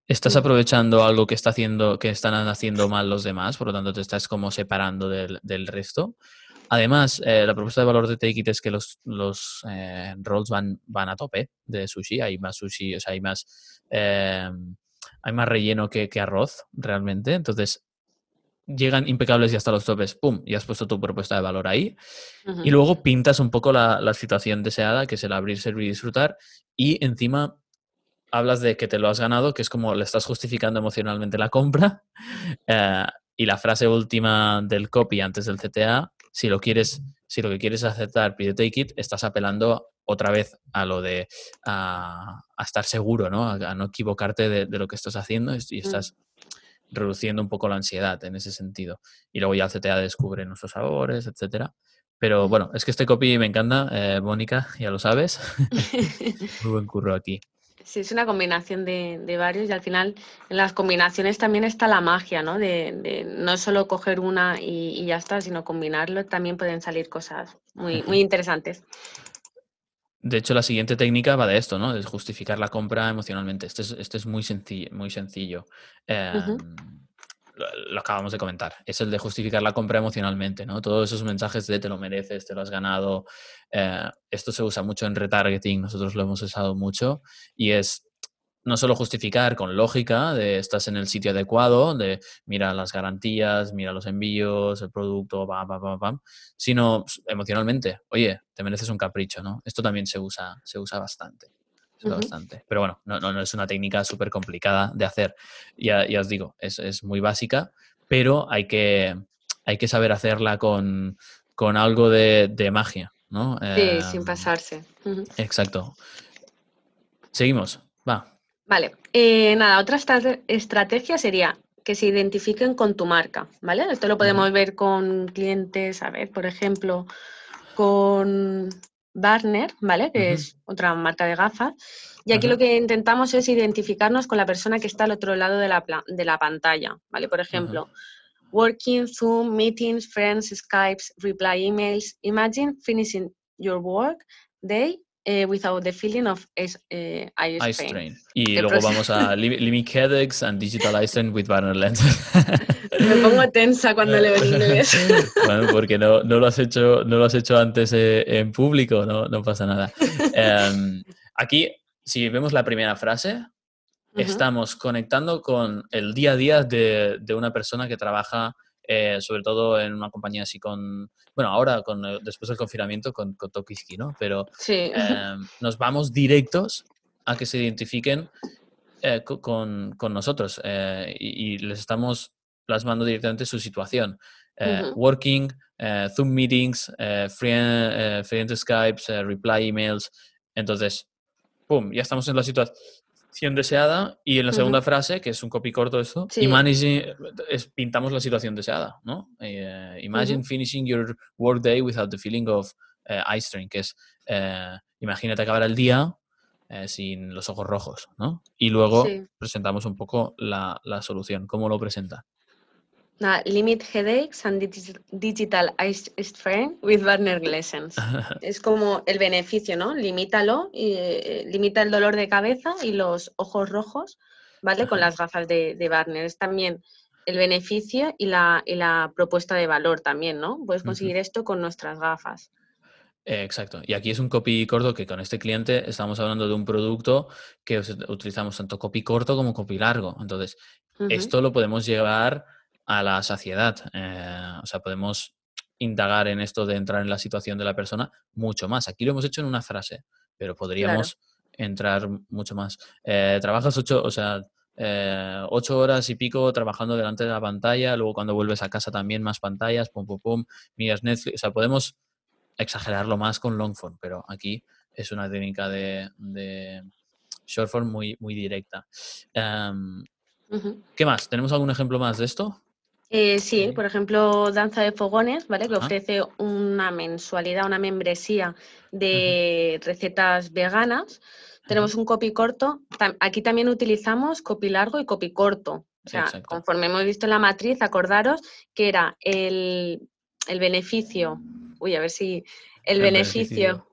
Speaker 1: estás aprovechando algo que está haciendo, que están haciendo mal los demás, por lo tanto te estás como separando del, resto. Además, eh, la propuesta de valor de Take It es que los, los eh, rolls van, van a tope de sushi, hay más sushi, o sea, hay más, em, hay más relleno que, que arroz realmente. Entonces, llegan impecables y hasta los topes, ¡pum! Y has puesto tu propuesta de valor ahí. Y luego pintas un poco la, situación deseada, que es el abrir, servir y disfrutar. Y encima hablas de que te lo has ganado, que es como le estás justificando emocionalmente la compra. (laughs) Eh, y la frase última del copy antes del CTA, si lo quieres, si lo que quieres es aceptar, pide take it, estás apelando otra vez a lo de a, estar seguro, ¿no? A, no equivocarte de, lo que estás haciendo y mm. estás reduciendo un poco la ansiedad en ese sentido. Y luego ya el CTA descubre nuestros sabores, etcétera. Pero bueno, es que este copy me encanta, eh, Mónica, ya lo sabes. (laughs) (laughs) Muy buen curro aquí.
Speaker 2: Sí, es una combinación de, varios y al final en las combinaciones también está la magia, ¿no? De, no solo coger una y, ya está, sino combinarlo, también pueden salir cosas muy, muy (laughs) interesantes.
Speaker 1: De hecho, la siguiente técnica va de esto, ¿no? De justificar la compra emocionalmente. Este es, este es muy sencillo. Muy sencillo. Em, lo, acabamos de comentar. Es el de justificar la compra emocionalmente, ¿no? Todos esos mensajes de te lo mereces, te lo has ganado. Eh, esto se usa mucho en retargeting, nosotros lo hemos usado mucho y es no solo justificar con lógica de estás en el sitio adecuado, de mira las garantías, mira los envíos, el producto, pam, pam, pam, sino emocionalmente, oye, te mereces un capricho, ¿no? Esto también se usa, se usa bastante. bastante. Pero bueno, no, no, es una técnica súper complicada de hacer. Ya, ya os digo, es, es, muy básica, pero hay que, hay que saber hacerla con, con algo de, de, magia, ¿no?
Speaker 2: Sí, sin em, pasarse.
Speaker 1: Exacto. Seguimos, va.
Speaker 2: Vale, eh, nada, otra estrategia sería que se identifiquen con tu marca, ¿vale? Esto lo podemos ver con clientes, a ver, por ejemplo, con Barner, ¿vale? Que es otra marca de gafas. Y aquí lo que intentamos es identificarnos con la persona que está al otro lado de la, de la pantalla, ¿vale? Por ejemplo, working, Zoom, meetings, friends, Skypes, reply emails. Imagine finishing your work day eh, without the feeling of eh, eye, strain.
Speaker 1: Y luego vamos a (laughs) Limit Headaches and Digital Eye Strain with Barner Lenses. (laughs)
Speaker 2: Me pongo tensa cuando leo en inglés. (laughs)
Speaker 1: bueno, porque no, no, lo has hecho, no lo has hecho antes eh, en público, no, no pasa nada. Em, aquí, si vemos la primera frase, estamos conectando con el día a día de, de una persona que trabaja eh, sobre todo en una compañía así con, bueno, ahora con, eh, después del confinamiento con, con Tokiski, ¿no? Pero em, nos vamos directos a que se identifiquen eh, con, con, nosotros y, les estamos plasmando directamente su situación. Working, Zoom meetings, friend, friend Skypes, reply emails. Entonces, ¡pum! Ya estamos en la situación deseada y en la segunda frase, que es un copy corto esto, es, pintamos la situación deseada, ¿no? Eh, imagine finishing your work day without the feeling of uh, eye strain, que es, eh, imagínate acabar el día sin los ojos rojos, ¿no? Y luego presentamos un poco la, la solución, ¿cómo lo presenta?
Speaker 2: Limit headaches and digital strain with Warner Lessons. es como el beneficio, ¿no? Limítalo, y, eh, limita el dolor de cabeza y los ojos rojos, ¿vale? Con las gafas de, de Barner. Es también el beneficio y la, y la, propuesta de valor también, ¿no? Puedes conseguir esto con nuestras gafas.
Speaker 1: exacto. Y aquí es un copy corto que con este cliente estamos hablando de un producto que utilizamos tanto copy corto como copy largo. Entonces, esto lo podemos llevar a la saciedad. Eh, o sea, podemos indagar en esto de entrar en la situación de la persona mucho más. Aquí lo hemos hecho en una frase, pero podríamos entrar mucho más. Eh, trabajas ocho, o sea, eh, ocho horas y pico trabajando delante de la pantalla, luego cuando vuelves a casa también más pantallas, pum, pum, pum, miras Netflix, o sea, podemos exagerarlo más con long form, pero aquí es una técnica de, de short form muy, muy directa. Em, ¿Qué más? ¿Tenemos algún ejemplo más de esto?
Speaker 2: Eh, sí, por ejemplo, Danza de Fogones, ¿vale? Que ofrece una mensualidad, una membresía de recetas veganas. Tenemos un copy corto. Aquí también utilizamos copy largo y copy corto. O sea, conforme hemos visto en la matriz, acordaros que era el, beneficio. Uy, a ver si. El, beneficio,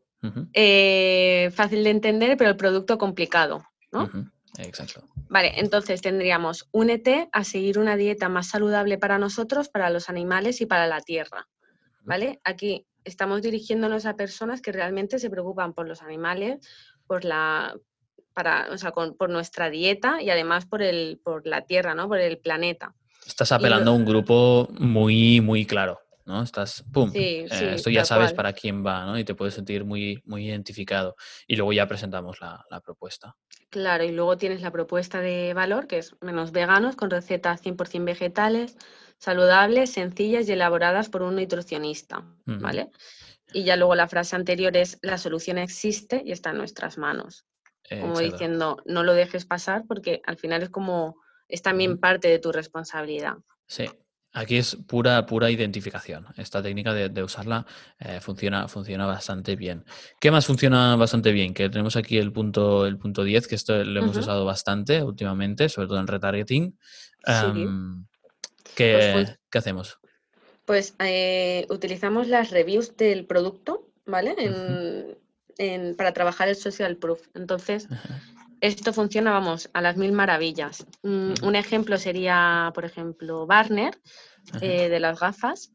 Speaker 2: eh, fácil de entender, pero el producto complicado, ¿no?
Speaker 1: Exacto.
Speaker 2: Vale, entonces tendríamos únete a seguir una dieta más saludable para nosotros, para los animales y para la tierra. ¿Vale? Aquí estamos dirigiéndonos a personas que realmente se preocupan por los animales, por la para, o sea, por nuestra dieta y además por el por la tierra, ¿no? Por el planeta.
Speaker 1: Estás apelando a un grupo muy muy claro. ¿No? Estás, pum, eh, esto ya sabes para quién va, ¿no? Y te puedes sentir muy, muy identificado. Y luego ya presentamos la, propuesta.
Speaker 2: Claro, y luego tienes la propuesta de valor, que es menos veganos, con recetas 100% vegetales, saludables, sencillas y elaboradas por un nutricionista, ¿vale? Y ya luego la frase anterior es, la solución existe y está en nuestras manos. Como diciendo, no lo dejes pasar porque al final es como, es también parte de tu responsabilidad.
Speaker 1: Sí, Aquí es pura, pura identificación. Esta técnica de, usarla eh, funciona, funciona bastante bien. ¿Qué más funciona bastante bien? Que tenemos aquí el punto, el punto 10, que esto lo hemos usado bastante últimamente, sobre todo en retargeting. Em, pues ¿qué, hacemos?
Speaker 2: Pues eh, utilizamos las reviews del producto, ¿vale? para trabajar el social proof. Entonces, esto funciona, vamos, a las mil maravillas. Mm, un ejemplo sería, por ejemplo, Barner, eh, de las gafas.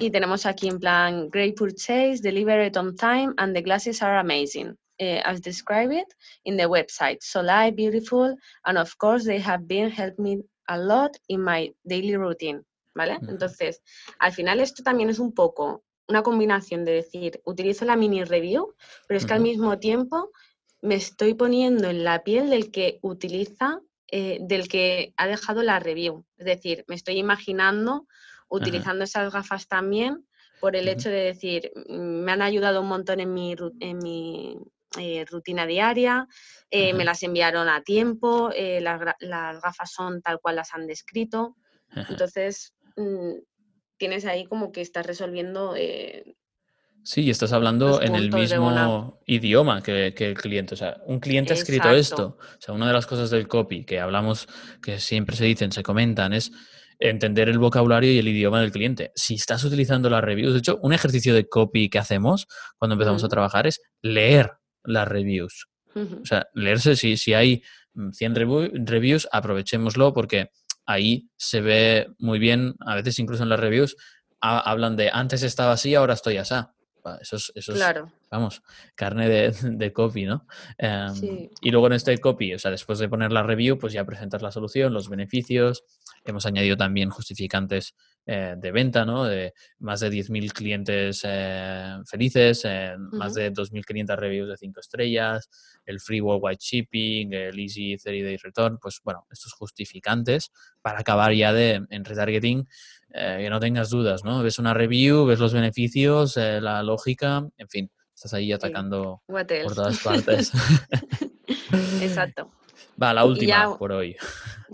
Speaker 2: Y tenemos aquí en plan, great purchase, delivered on time, and the glasses are amazing. Uh, as described in the website. So light, beautiful, and of course they have been helping me a lot in my daily routine. ¿Vale? Entonces, al final esto también es un poco una combinación de decir, utilizo la mini review, pero es que al mismo tiempo me estoy poniendo en la piel del que utiliza, eh, del que ha dejado la review. Es decir, me estoy imaginando utilizando esas gafas también por el hecho de decir, mm, me han ayudado un montón en mi, en mi eh, rutina diaria, eh, me las enviaron a tiempo, las, las, gafas son tal cual las han descrito. Entonces, mm, tienes ahí como que estás resolviendo
Speaker 1: Sí, estás hablando en el mismo idioma que, el cliente. O sea, un cliente ha escrito esto. O sea, una de las cosas del copy que hablamos, que siempre se dicen, se comentan, es entender el vocabulario y el idioma del cliente. Si estás utilizando las reviews, de hecho, un ejercicio de copy que hacemos cuando empezamos a trabajar es leer las reviews. O sea, leerse, si, si hay 100 mm, reviews, aprovechémoslo porque ahí se ve muy bien, a veces incluso en las reviews, hablan de antes estaba así, ahora estoy así. Eso es, eso vamos, carne de, (laughs) copy, ¿no? Em, y luego en este copy, o sea, después de poner la review, pues ya presentas la solución, los beneficios. Hemos añadido también justificantes eh, de venta, ¿no? De más de 10.000 clientes eh, felices, más de 2.500 reviews de 5 estrellas, el free worldwide shipping, el easy 30 day return, pues bueno, estos justificantes para acabar ya de, en retargeting eh, que no tengas dudas, ¿no? Ves una review, ves los beneficios, eh, la lógica, en fin, estás ahí atacando por todas partes. (laughs)
Speaker 2: Exacto. (laughs)
Speaker 1: Va, la última por hoy.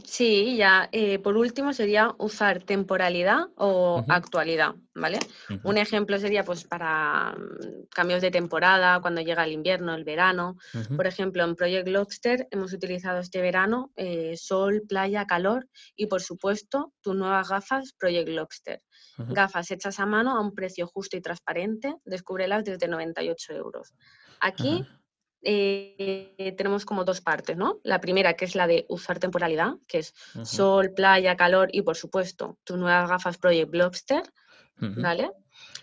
Speaker 2: Sí, ya eh, por último sería usar temporalidad o actualidad, ¿vale? Un ejemplo sería pues para mm, cambios de temporada, cuando llega el invierno, el verano. Por ejemplo, en Project Lobster hemos utilizado este verano eh, sol, playa, calor y por supuesto tus nuevas gafas Project Lobster. Gafas hechas a mano a un precio justo y transparente, descúbrelas desde 98 euros. Aquí eh, tenemos como dos partes, ¿no? La primera, que es la de usar temporalidad, que es sol, playa, calor y, por supuesto, tus nuevas gafas Project Lobster, ¿vale?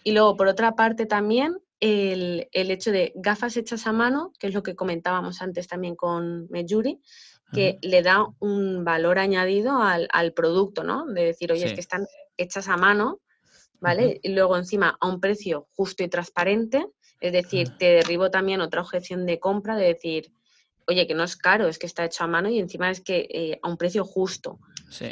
Speaker 2: Y luego, por otra parte, también el, hecho de gafas hechas a mano, que es lo que comentábamos antes también con Mejuri, que le da un valor añadido al, producto, ¿no? De decir, oye, es que están hechas a mano, ¿vale? Y luego encima a un precio justo y transparente, es decir, te derribo también otra objeción de compra de decir, oye, que no es caro, es que está hecho a mano y encima es que eh, a un precio justo.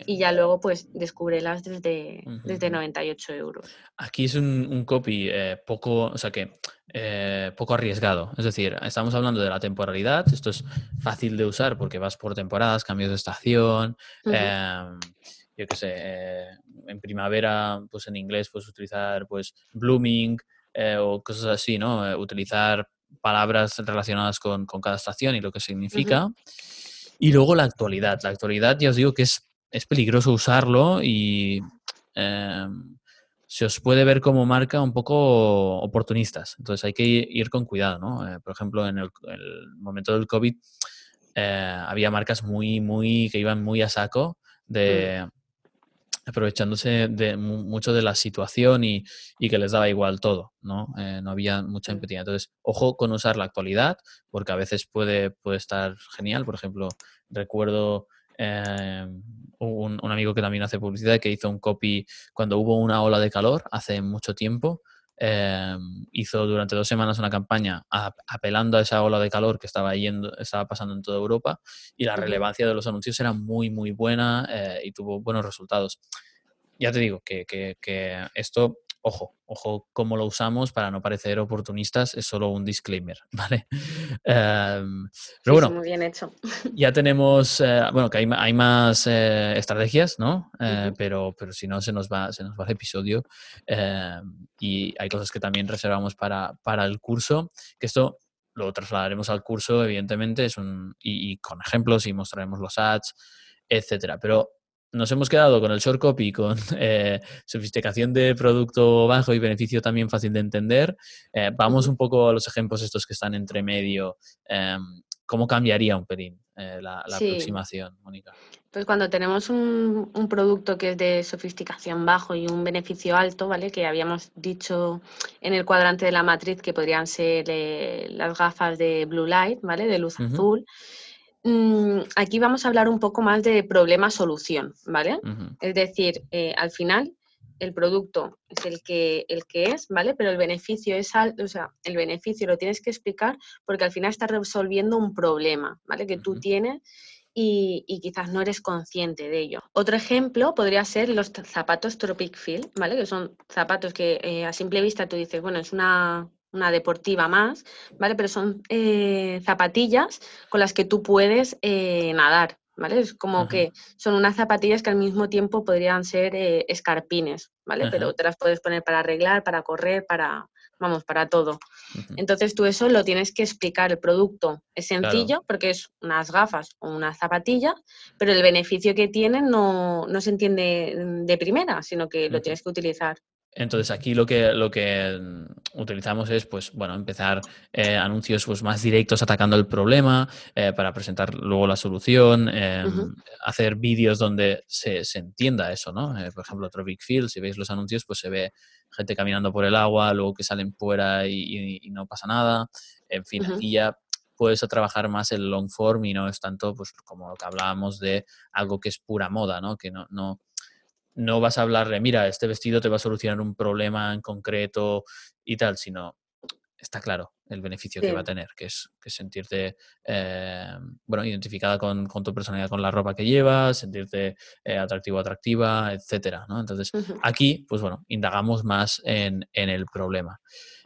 Speaker 2: Y ya luego, pues, descúbrelas desde, desde 98 euros.
Speaker 1: Aquí es un, copy eh, poco, o sea que eh, poco arriesgado. Es decir, estamos hablando de la temporalidad. Esto es fácil de usar porque vas por temporadas, cambios de estación. Em, yo qué sé, en primavera, pues en inglés puedes utilizar pues blooming, eh, o cosas así, ¿no? Eh, utilizar palabras relacionadas con, cada estación y lo que significa. Y luego la actualidad. La actualidad, ya os digo que es, es peligroso usarlo y em, se os puede ver como marca un poco oportunistas. Entonces hay que ir con cuidado, ¿no? Eh, por ejemplo, en el, momento del COVID había marcas muy, muy, que iban muy a saco de, mm aprovechándose de mucho de la situación y, que les daba igual todo, ¿no? Eh, no había mucha empatía. Entonces, ojo con usar la actualidad, porque a veces puede, puede estar genial. Por ejemplo, recuerdo eh, un, amigo que también hace publicidad que hizo un copy cuando hubo una ola de calor hace mucho tiempo. Eh, hizo durante dos semanas una campaña apelando a esa ola de calor que estaba yendo, estaba pasando en toda Europa y la relevancia de los anuncios era muy muy buena y tuvo buenos resultados. Ya te digo que, que, que esto ojo, ojo cómo lo usamos para no parecer oportunistas, es solo un disclaimer, (laughs) ¿vale?
Speaker 2: Em, pero bueno, muy bien hecho.
Speaker 1: Ya tenemos, eh, bueno, que hay, más eh, estrategias, ¿no? Eh, pero, pero si no, se nos va, se nos va el episodio y hay cosas que también reservamos para, para el curso, que esto lo trasladaremos al curso, evidentemente, es un, y, y con ejemplos y mostraremos los ads, etcétera. Pero nos hemos quedado con el short copy, con (laughs) eh, sofisticación de producto bajo y beneficio también fácil de entender. Eh, vamos un poco a los ejemplos estos que están entre medio. Em, ¿Cómo cambiaría un pelín eh, la, aproximación, Mónica?
Speaker 2: Pues cuando tenemos un, producto que es de sofisticación bajo y un beneficio alto, ¿vale? Que habíamos dicho en el cuadrante de la matriz que podrían ser las gafas de blue light, ¿vale? De luz azul. Mm, aquí vamos a hablar un poco más de problema-solución, ¿vale? Es decir, eh, al final el producto es el que, el que es, ¿vale? Pero el beneficio es alto, o sea, el beneficio lo tienes que explicar porque al final estás resolviendo un problema, ¿vale? Que tú tienes y, quizás no eres consciente de ello. Otro ejemplo podría ser los zapatos Tropic Feel, ¿vale? Que son zapatos que eh, a simple vista tú dices, bueno, es una, una deportiva más, ¿vale? Pero son eh, zapatillas con las que tú puedes eh, nadar, ¿vale? Es como que son unas zapatillas que al mismo tiempo podrían ser eh, escarpines, ¿vale? Pero te las puedes poner para arreglar, para correr, para, vamos, para todo. Entonces tú eso lo tienes que explicar. El producto es sencillo porque es unas gafas o una zapatilla, pero el beneficio que tienen no, no se entiende de primera, sino que lo tienes que utilizar.
Speaker 1: Entonces aquí lo que, lo que mm, utilizamos es, pues, bueno, empezar eh, anuncios pues, más directos atacando el problema eh, para presentar luego la solución, em, hacer vídeos donde se, entienda eso, ¿no? Eh, por ejemplo, otro Big Field, si veis los anuncios, pues se ve gente caminando por el agua, luego que salen fuera y, no pasa nada. En fin, aquí ya puedes trabajar más el long form y no es tanto, pues, como lo que hablábamos de algo que es pura moda, ¿no? Que no, no no vas a hablarle, mira, este vestido te va a solucionar un problema en concreto y tal, sino está claro el beneficio que va a tener, que es, que sentirte eh, bueno, identificada con, tu personalidad, con la ropa que llevas, sentirte eh, atractivo, atractiva, etcétera. ¿no? Entonces, aquí, pues bueno, indagamos más en, el problema.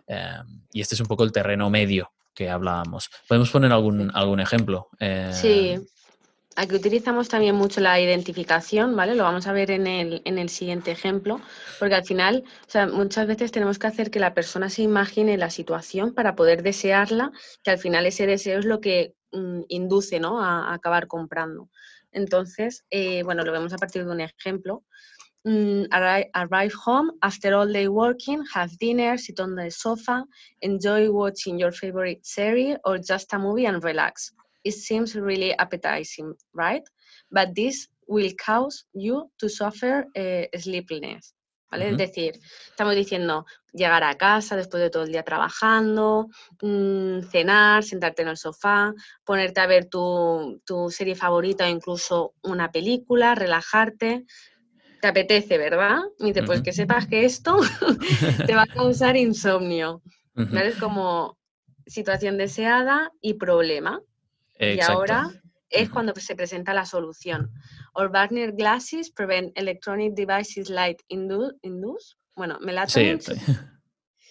Speaker 1: Eh, y este es un poco el terreno medio que hablábamos. ¿Podemos poner algún, algún ejemplo?
Speaker 2: sí, Aquí utilizamos también mucho la identificación, ¿vale? Lo vamos a ver en el, en el siguiente ejemplo, porque al final, muchas veces tenemos que hacer que la persona se imagine la situación para poder desearla, que al final ese deseo es lo que mm, induce, ¿no? A, acabar comprando. Entonces, eh, bueno, lo vemos a partir de un ejemplo. Mm, arrive, home after all day working, have dinner, sit on the sofa, enjoy watching your favorite series or just a movie and relax it seems really appetizing, right? But this will cause you to suffer uh, sleepiness. ¿Vale? Es decir, estamos diciendo llegar a casa después de todo el día trabajando, mmm, cenar, sentarte en el sofá, ponerte a ver tu, tu, serie favorita o incluso una película, relajarte. Te apetece, ¿verdad? Y dice, pues que sepas que esto (laughs) te va a causar insomnio. ¿Vale? Es como situación deseada y problema. Y ahora es cuando se presenta la solución. Or Barnier glasses prevent electronic devices light induce, bueno, melatonin (laughs)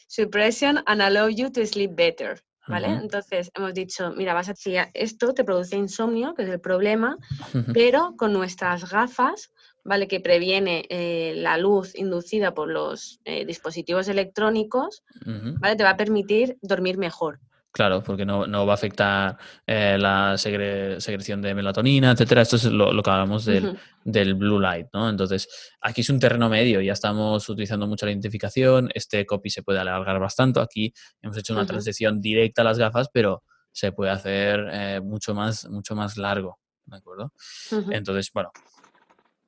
Speaker 2: suppression and allow you to sleep better. ¿Vale? Entonces hemos dicho, mira, vas a esto te produce insomnio, que es el problema, pero con nuestras gafas, ¿vale? Que previene eh, la luz inducida por los eh, dispositivos electrónicos, ¿vale? Te va a permitir dormir mejor.
Speaker 1: Claro, porque no, va a afectar eh, la secreción de melatonina, etcétera. Esto es lo, que hablamos del, del, blue light, ¿no? Entonces, aquí es un terreno medio, ya estamos utilizando mucho la identificación, este copy se puede alargar bastante. Aquí hemos hecho una transición directa a las gafas, pero se puede hacer eh, mucho, más, mucho más largo, ¿de acuerdo? Entonces, bueno,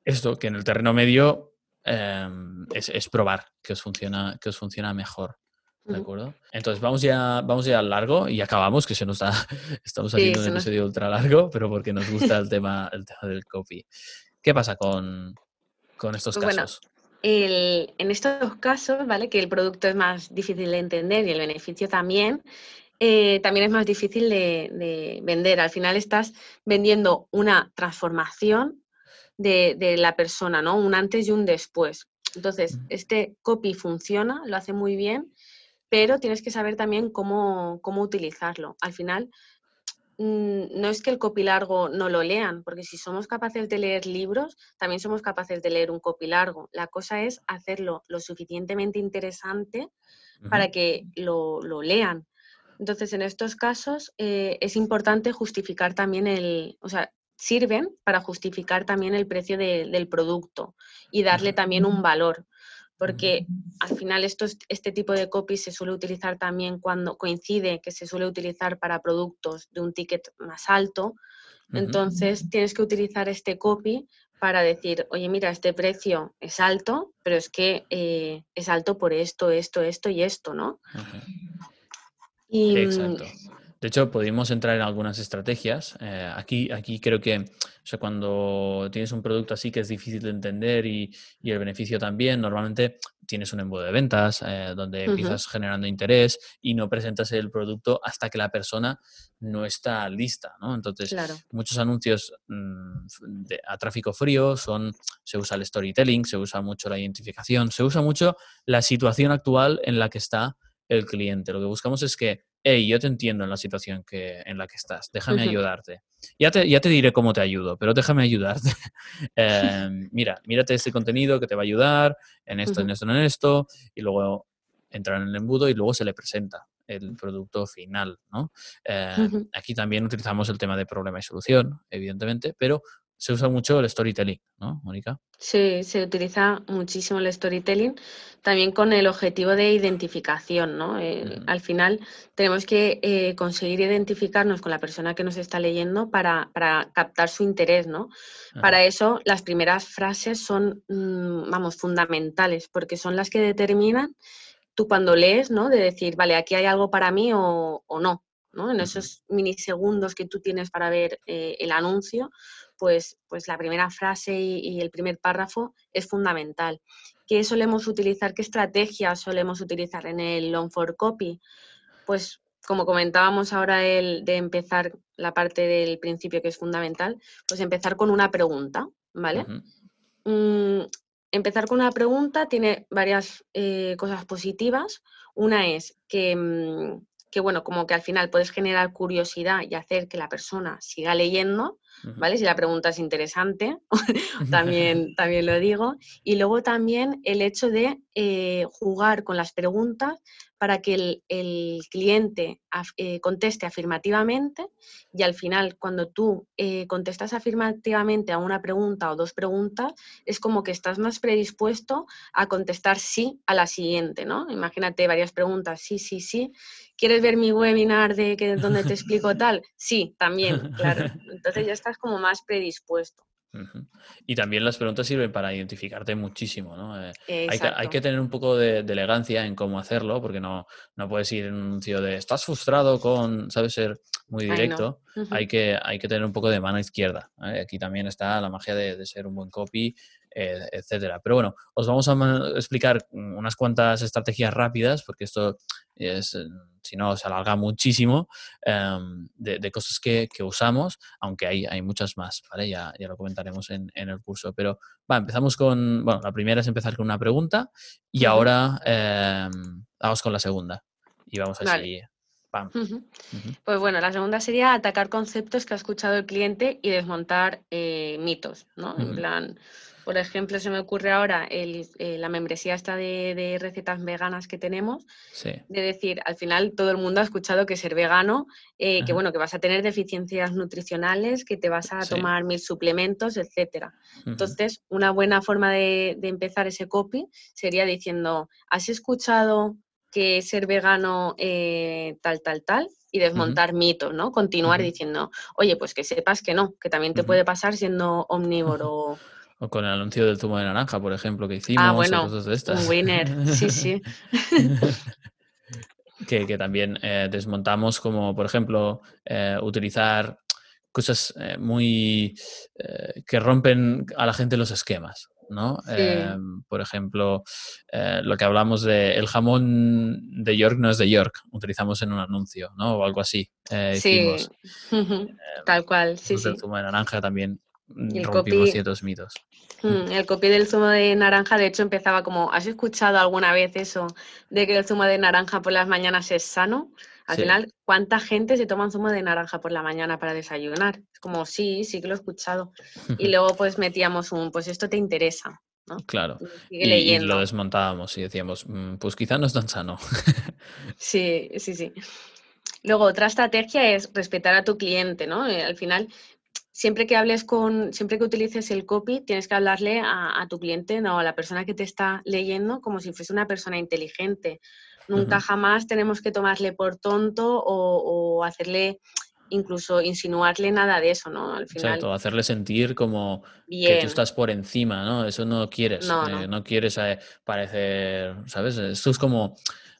Speaker 1: esto que en el terreno medio em, es, es, probar que os funciona, que os funciona mejor. ¿De acuerdo? Entonces vamos ya, vamos ya al largo y acabamos, que se nos da, (laughs) estamos haciendo un episodio ultra largo, pero porque nos gusta el tema, el tema del copy. ¿Qué pasa con, estos pues casos?
Speaker 2: en estos casos, ¿vale? Que el producto es más difícil de entender y el beneficio también, eh, también es más difícil de, vender. Al final estás vendiendo una transformación de, de, la persona, ¿no? Un antes y un después. Entonces, este copy funciona, lo hace muy bien pero tienes que saber también cómo, utilizarlo. Al final, mm, no es que el copy largo no lo lean, porque si somos capaces de leer libros, también somos capaces de leer un copy largo. La cosa es hacerlo lo suficientemente interesante para que lo, lean. Entonces, en estos casos eh, es importante justificar también el, o sea, sirven para justificar también el precio del producto y darle también un valor. Porque al final este tipo de copy se suele utilizar también cuando coincide que se suele utilizar para productos de un ticket más alto. Entonces tienes que utilizar este copy para decir, oye, mira, este precio es alto, pero es que eh, es alto por esto, esto, esto y esto, ¿no?
Speaker 1: y, Exacto. De hecho, pudimos entrar en algunas estrategias. Eh, aquí, aquí creo que o sea, cuando tienes un producto así que es difícil de entender y, el beneficio también, normalmente tienes un embudo de ventas eh, donde empiezas generando interés y no presentas el producto hasta que la persona no está lista. ¿no? Entonces, muchos anuncios mm, a tráfico frío son, se usa el storytelling, se usa mucho la identificación, se usa mucho la situación actual en la que está el cliente. Lo que buscamos es que hey, yo te entiendo en la situación que, en la que estás, déjame ayudarte. Ya te, ya te diré cómo te ayudo, pero déjame ayudarte. (laughs) Em, mira, mírate este contenido que te va a ayudar en esto, en esto, en esto, y luego entra en el embudo y luego se le presenta el producto final, ¿no? Em, aquí también utilizamos el tema de problema y solución, evidentemente, pero se usa mucho el storytelling, ¿no, Mónica?
Speaker 2: Sí, se utiliza muchísimo el storytelling, también con el objetivo de identificación, ¿no? Eh, al final tenemos que eh, conseguir identificarnos con la persona que nos está leyendo para, captar su interés, ¿no? Para eso las primeras frases son, mm, vamos, fundamentales, porque son las que determinan tú cuando lees, ¿no? De decir, vale, aquí hay algo para mí o, no, ¿no? En esos minisegundos que tú tienes para ver eh, el anuncio, pues, pues la primera frase y, el primer párrafo es fundamental. ¿Qué solemos utilizar? ¿Qué estrategias solemos utilizar en el long for copy? Pues como comentábamos ahora de empezar la parte del principio que es fundamental, pues empezar con una pregunta, ¿vale? Mm, empezar con una pregunta tiene varias eh, cosas positivas. Una es que, mm, que, bueno, como que al final puedes generar curiosidad y hacer que la persona siga leyendo, ¿vale? Si la pregunta es interesante, (laughs) (laughs) también, también lo digo. Y luego también el hecho de eh, jugar con las preguntas para que el, cliente eh, conteste afirmativamente y al final cuando tú eh, contestas afirmativamente a una pregunta o dos preguntas, es como que estás más predispuesto a contestar sí a la siguiente, ¿no? Imagínate varias preguntas, sí, sí, sí. ¿Quieres ver mi webinar de que, donde te explico (laughs) tal? Sí, también, claro. Entonces ya estás como más predispuesto.
Speaker 1: Y también las preguntas sirven para identificarte muchísimo, ¿no? Eh, hay, que, tener un poco de, elegancia en cómo hacerlo, porque no, no puedes ir en un anuncio de estás frustrado con, sabes, ser muy directo. hay, que, hay que tener un poco de mano izquierda. Aquí también está la magia de, ser un buen copy, eh, etcétera. Pero bueno, os vamos a explicar unas cuantas estrategias rápidas, porque esto es, eh, si no, se alarga muchísimo, em, de, cosas que, usamos, aunque hay, hay muchas más, ¿vale? Ya, ya lo comentaremos en, el curso. Pero va, empezamos con, bueno, la primera es empezar con una pregunta y ahora em, vamos con la segunda. Y vamos así.
Speaker 2: Pues bueno, la segunda sería atacar conceptos que ha escuchado el cliente y desmontar eh, mitos, ¿no? En plan, por ejemplo, se me ocurre ahora el, eh, la membresía esta de, recetas veganas que tenemos, de decir, al final todo el mundo ha escuchado que ser vegano, eh, que bueno, que vas a tener deficiencias nutricionales, que te vas a tomar mil suplementos, etcétera. Entonces, una buena forma de, empezar ese copy sería diciendo, ¿has escuchado que ser vegano eh, tal, tal, tal? y desmontar mitos, ¿no? Continuar diciendo, oye, pues que sepas que no, que también te puede pasar siendo omnívoro
Speaker 1: o con el anuncio del zumo de naranja, por ejemplo, que hicimos.
Speaker 2: Ah, bueno, cosas de estas. un winner, sí, sí. (laughs)
Speaker 1: que, también eh, desmontamos como, por ejemplo, eh, utilizar cosas eh, muy... que rompen a la gente los esquemas. ¿no? Em, por ejemplo, lo que hablamos de el jamón de York no es de York, utilizamos en un anuncio, ¿no? O algo así.
Speaker 2: sí, (laughs) tal cual, sí, sí.
Speaker 1: El zumo de naranja también el rompimos ciertos mitos.
Speaker 2: Mm, el copy del zumo de naranja, de hecho, empezaba como, ¿has escuchado alguna vez eso de que el zumo de naranja por las mañanas es sano? Al final, ¿cuánta gente se toma un zumo de naranja por la mañana para desayunar? Es como, sí, sí que lo he escuchado. Y (laughs) luego pues metíamos un, pues esto te interesa. ¿no?
Speaker 1: Claro. Y, lo desmontábamos y decíamos, mm, pues quizá no es tan sano. (laughs)
Speaker 2: sí, sí, sí. Luego, otra estrategia es respetar a tu cliente, ¿no? Eh, al final, siempre que hables con, siempre que utilices el copy, tienes que hablarle a, tu cliente, no a la persona que te está leyendo, como si fuese una persona inteligente. Nunca jamás tenemos que tomarle por tonto o, hacerle incluso insinuarle nada de eso, ¿no?
Speaker 1: Al final. Exacto, hacerle sentir como que tú estás por encima, ¿no? Eso no quieres. No, eh, quieres eh, parecer, ¿sabes? Esto es como,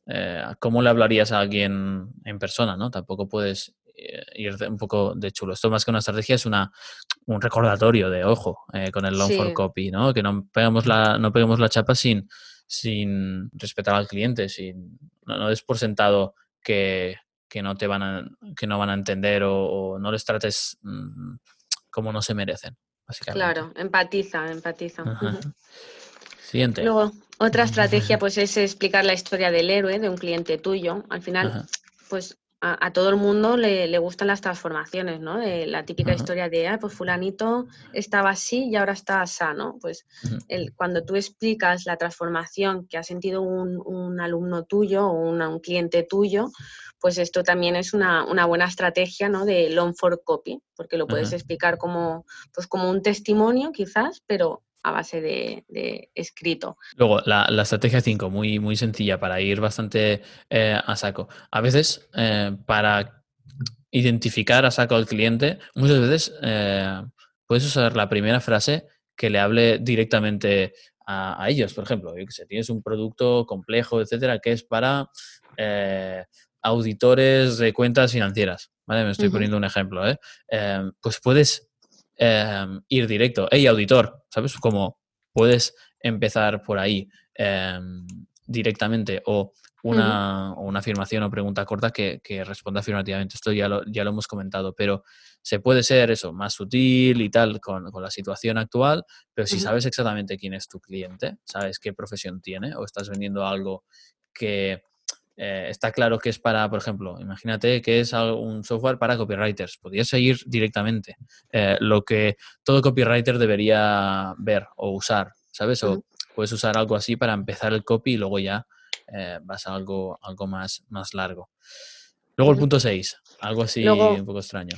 Speaker 1: eh, ¿cómo le hablarías a alguien en persona, ¿no? Tampoco puedes ir un poco de chulo. Esto más que una estrategia es una, un recordatorio de ojo eh, con el long for copy, ¿no? Que no pegamos la, no peguemos la chapa sin, sin respetar al cliente, sin, no, es por sentado que, no te van a, que no van a entender o, no les trates mm, como no se merecen, básicamente.
Speaker 2: Claro, empatiza, empatiza.
Speaker 1: Siguiente.
Speaker 2: Luego, otra (laughs) estrategia pues es explicar la historia del héroe de un cliente tuyo. Al final, pues a, todo el mundo le, gustan las transformaciones, ¿no? De la típica historia de, ah, pues fulanito estaba así y ahora está sano. Pues el, cuando tú explicas la transformación que ha sentido un, alumno tuyo o un cliente tuyo, pues esto también es una, buena estrategia, ¿no? De long for copy, porque lo puedes explicar como, pues como un testimonio quizás, pero a base de, escrito.
Speaker 1: Luego, la, estrategia 5, muy, muy sencilla para ir bastante eh, a saco. A veces, eh, para identificar a saco al cliente, muchas veces eh, puedes usar la primera frase que le hable directamente a, ellos. Por ejemplo, que sé, tienes un producto complejo, etcétera, que es para auditores de cuentas financieras. ¿vale? Me estoy poniendo un ejemplo. pues puedes Em, ir directo. Hey, auditor, ¿sabes? Como puedes empezar por ahí em, directamente o una, afirmación o pregunta corta que, responda afirmativamente. Esto ya lo, ya lo hemos comentado, pero se puede ser eso, más sutil y tal con, la situación actual, pero si sabes exactamente quién es tu cliente, sabes qué profesión tiene o estás vendiendo algo que eh, está claro que es para, por ejemplo, imagínate que es un software para copywriters. Podrías seguir directamente eh, lo que todo copywriter debería ver o usar, ¿sabes? O puedes usar algo así para empezar el copy y luego ya eh, vas a algo, algo más, más largo. Luego el punto 6, algo así un poco extraño.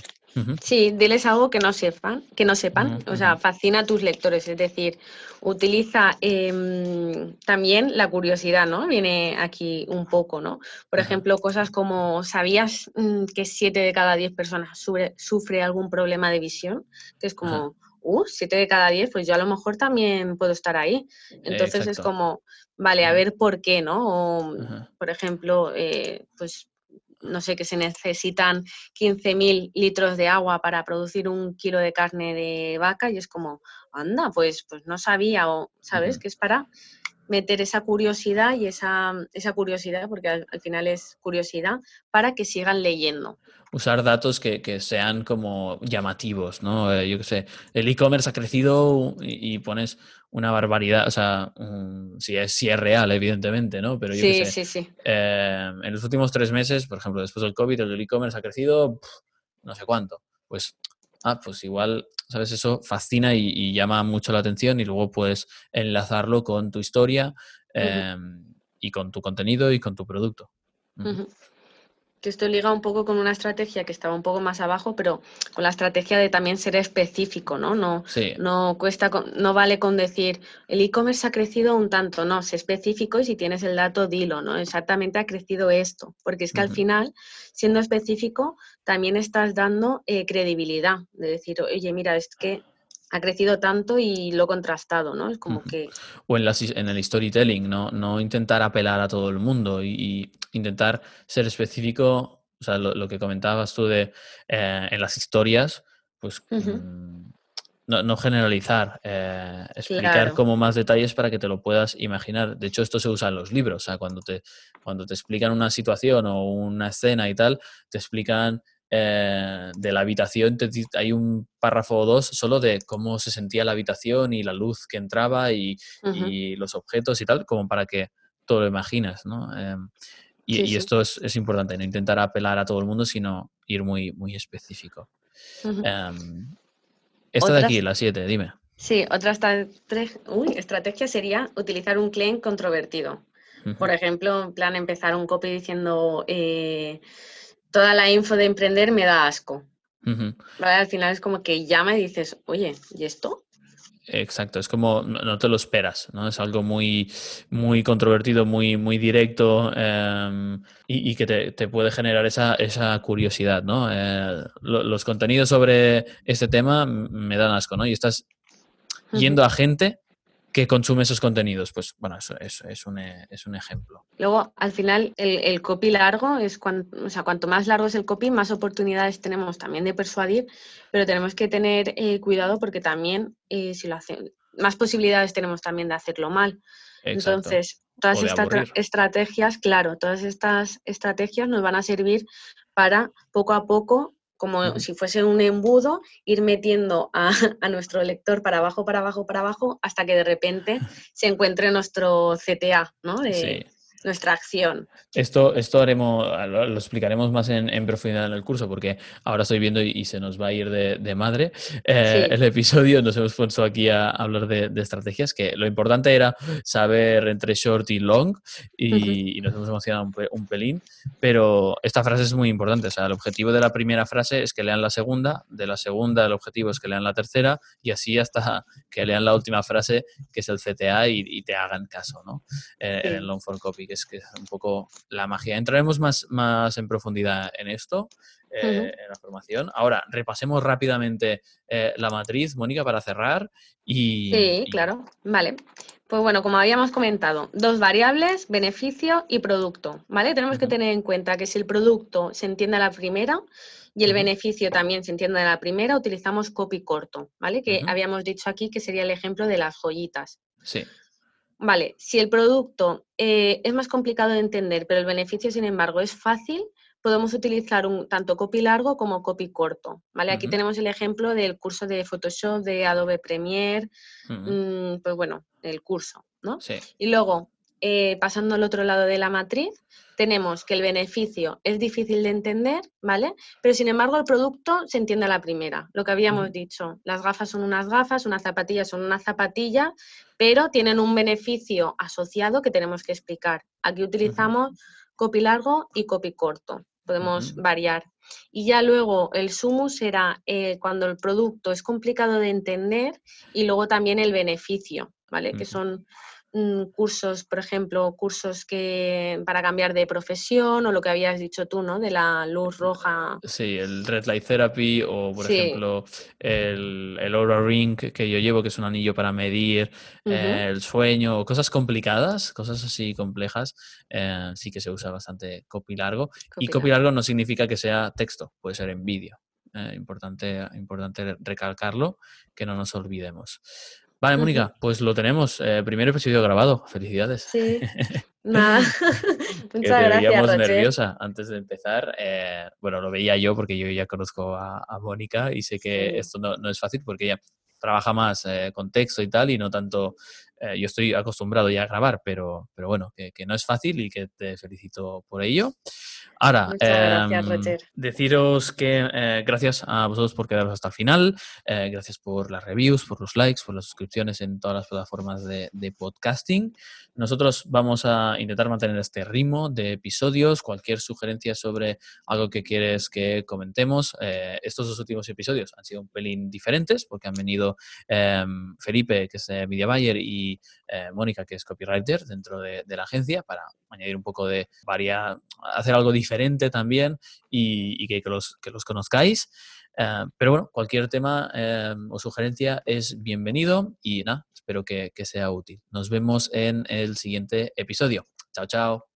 Speaker 2: Sí, diles algo que no sepan, que no sepan, o sea, fascina a tus lectores, es decir, utiliza em, también la curiosidad, ¿no? Viene aquí un poco, ¿no? Por ejemplo, cosas como, ¿sabías mm, que siete de cada diez personas sufre, algún problema de visión? Que es como, uh, siete de cada diez, pues yo a lo mejor también puedo estar ahí. Entonces es como, vale, a ver por qué, ¿no? O, por ejemplo, eh, pues no sé, que se necesitan 15.000 litros de agua para producir un kilo de carne de vaca y es como, anda, pues, pues no sabía, o, ¿sabes? Que es para meter esa curiosidad y esa, esa curiosidad, porque al, final es curiosidad, para que sigan leyendo.
Speaker 1: Usar datos que, sean como llamativos, ¿no? Eh, yo qué sé, el e-commerce ha crecido y, pones una barbaridad, o sea, si, es, si es real, evidentemente, ¿no? Pero yo sí, sé, sí, sí. Eh, en los últimos tres meses, por ejemplo, después del COVID, el e-commerce ha crecido no sé cuánto. Pues, ah, pues igual ¿sabes? Eso fascina y, llama mucho la atención y luego puedes enlazarlo con tu historia em, y con tu contenido y con tu producto.
Speaker 2: Que esto liga un poco con una estrategia que estaba un poco más abajo, pero con la estrategia de también ser específico, ¿no? No, no cuesta, no vale con decir el e-commerce ha crecido un tanto, no, sé específico y si tienes el dato, dilo, ¿no? Exactamente ha crecido esto, porque es que al final, siendo específico, también estás dando eh, credibilidad, de decir, oye, mira, es que ha crecido tanto y lo contrastado, ¿no? Es como que...
Speaker 1: O en, en el storytelling, ¿no? No intentar apelar a todo el mundo y, intentar ser específico, o sea, lo, que comentabas tú de eh, en las historias, pues mm, no, generalizar, eh, explicar como más detalles para que te lo puedas imaginar. De hecho, esto se usa en los libros, o sea, cuando te, cuando te explican una situación o una escena y tal, te explican eh, de la habitación, hay un párrafo o dos solo de cómo se sentía la habitación y la luz que entraba y, los objetos y tal, como para que todo lo imaginas, ¿no? Em, y, esto es, importante, no intentar apelar a todo el mundo, sino ir muy, muy específico. Em, esta de aquí, la 7, dime.
Speaker 2: Sí, otra estrategia sería utilizar un claim controvertido. Por ejemplo, en plan empezar un copy diciendo... Eh, toda la info de emprender me da asco. Al final es como que llama y dices, oye, ¿y esto?
Speaker 1: Exacto, es como no, te lo esperas, ¿no? Es algo muy, muy controvertido, muy, muy directo em, y, que te, puede generar esa, esa curiosidad, ¿no? Eh, los contenidos sobre este tema me dan asco, ¿no? Y estás yendo a gente que consume esos contenidos. Pues bueno, eso, es, un, es, un, ejemplo.
Speaker 2: Luego, al final, el, copy largo es cuanto, o sea, cuanto más largo es el copy, más oportunidades tenemos también de persuadir, pero tenemos que tener eh, cuidado porque también, eh, si lo hacen, más posibilidades tenemos también de hacerlo mal. Entonces, todas estas estrategias, claro, todas estas estrategias nos van a servir para poco a poco como si fuese un embudo, ir metiendo a, nuestro lector para abajo, para abajo, para abajo, hasta que de repente se encuentre nuestro CTA, ¿no? De, nuestra acción.
Speaker 1: Esto, esto haremos, lo, explicaremos más en, profundidad en el curso, porque ahora estoy viendo y, se nos va a ir de, madre eh, el episodio. Nos hemos puesto aquí a hablar de, estrategias, que lo importante era saber entre short y long, y, nos hemos emocionado un, pelín, pero esta frase es muy importante. O sea, el objetivo de la primera frase es que lean la segunda, de la segunda el objetivo es que lean la tercera, y así hasta que lean la última frase, que es el CTA, y, te hagan caso, ¿no? Eh, en el long form copy es que es un poco la magia. Entraremos más, más en profundidad en esto, eh, en la formación. Ahora, repasemos rápidamente eh, la matriz, Mónica, para cerrar. Y,
Speaker 2: sí, claro. Vale. Pues bueno, como habíamos comentado, dos variables, beneficio y producto, ¿vale? Tenemos que tener en cuenta que si el producto se entiende a la primera y el beneficio también se entiende a la primera, utilizamos copy corto, ¿vale? Que habíamos dicho aquí que sería el ejemplo de las joyitas.
Speaker 1: Sí.
Speaker 2: Vale, si el producto eh, es más complicado de entender, pero el beneficio, sin embargo, es fácil, podemos utilizar un, tanto copy largo como copy corto. ¿vale? Aquí tenemos el ejemplo del curso de Photoshop, de Adobe Premiere, mm, pues bueno, el curso. ¿no? Y luego, eh, pasando al otro lado de la matriz, tenemos que el beneficio es difícil de entender, ¿vale? Pero sin embargo el producto se entiende a la primera, lo que habíamos dicho. Las gafas son unas gafas, unas zapatillas son unas zapatillas, pero tienen un beneficio asociado que tenemos que explicar. Aquí utilizamos copy largo y copy corto, podemos variar. Y ya luego el sumo será eh, cuando el producto es complicado de entender y luego también el beneficio, ¿vale? Que son cursos, por ejemplo, cursos que para cambiar de profesión o lo que habías dicho tú, ¿no? De la luz roja.
Speaker 1: Sí, el Red Light Therapy o, por ejemplo, el, el Aura Ring que yo llevo, que es un anillo para medir eh, el sueño, cosas complicadas, cosas así complejas, eh, sí que se usa bastante copy largo. y copy largo no significa que sea texto, puede ser en vídeo. Eh, importante, importante recalcarlo, que no nos olvidemos. Vale, Mónica, pues lo tenemos. Eh, primer episodio grabado. Felicidades.
Speaker 2: Sí. (laughs) Nada. (laughs) Muchas
Speaker 1: que
Speaker 2: gracias.
Speaker 1: nerviosa antes de empezar. Eh, bueno, lo veía yo porque yo ya conozco a, Mónica y sé que esto no, es fácil porque ella trabaja más eh, con texto y tal y no tanto eh, yo estoy acostumbrado ya a grabar, pero, pero bueno, que, no es fácil y que te felicito por ello. Ahora, em, deciros que eh, gracias a vosotros por quedaros hasta el final, eh, gracias por las reviews, por los likes, por las suscripciones en todas las plataformas de, podcasting. Nosotros vamos a intentar mantener este ritmo de episodios, cualquier sugerencia sobre algo que quieres que comentemos. estos dos últimos episodios han sido un pelín diferentes porque han venido em, Felipe, que es Media Buyer, y eh, Mónica, que es copywriter dentro de, la agencia, para añadir un poco de variar, hacer algo diferente también y, que, los, que los conozcáis. Eh, pero bueno, cualquier tema eh, o sugerencia es bienvenido y nada, espero que sea útil. Nos vemos en el siguiente episodio. Chao, chao.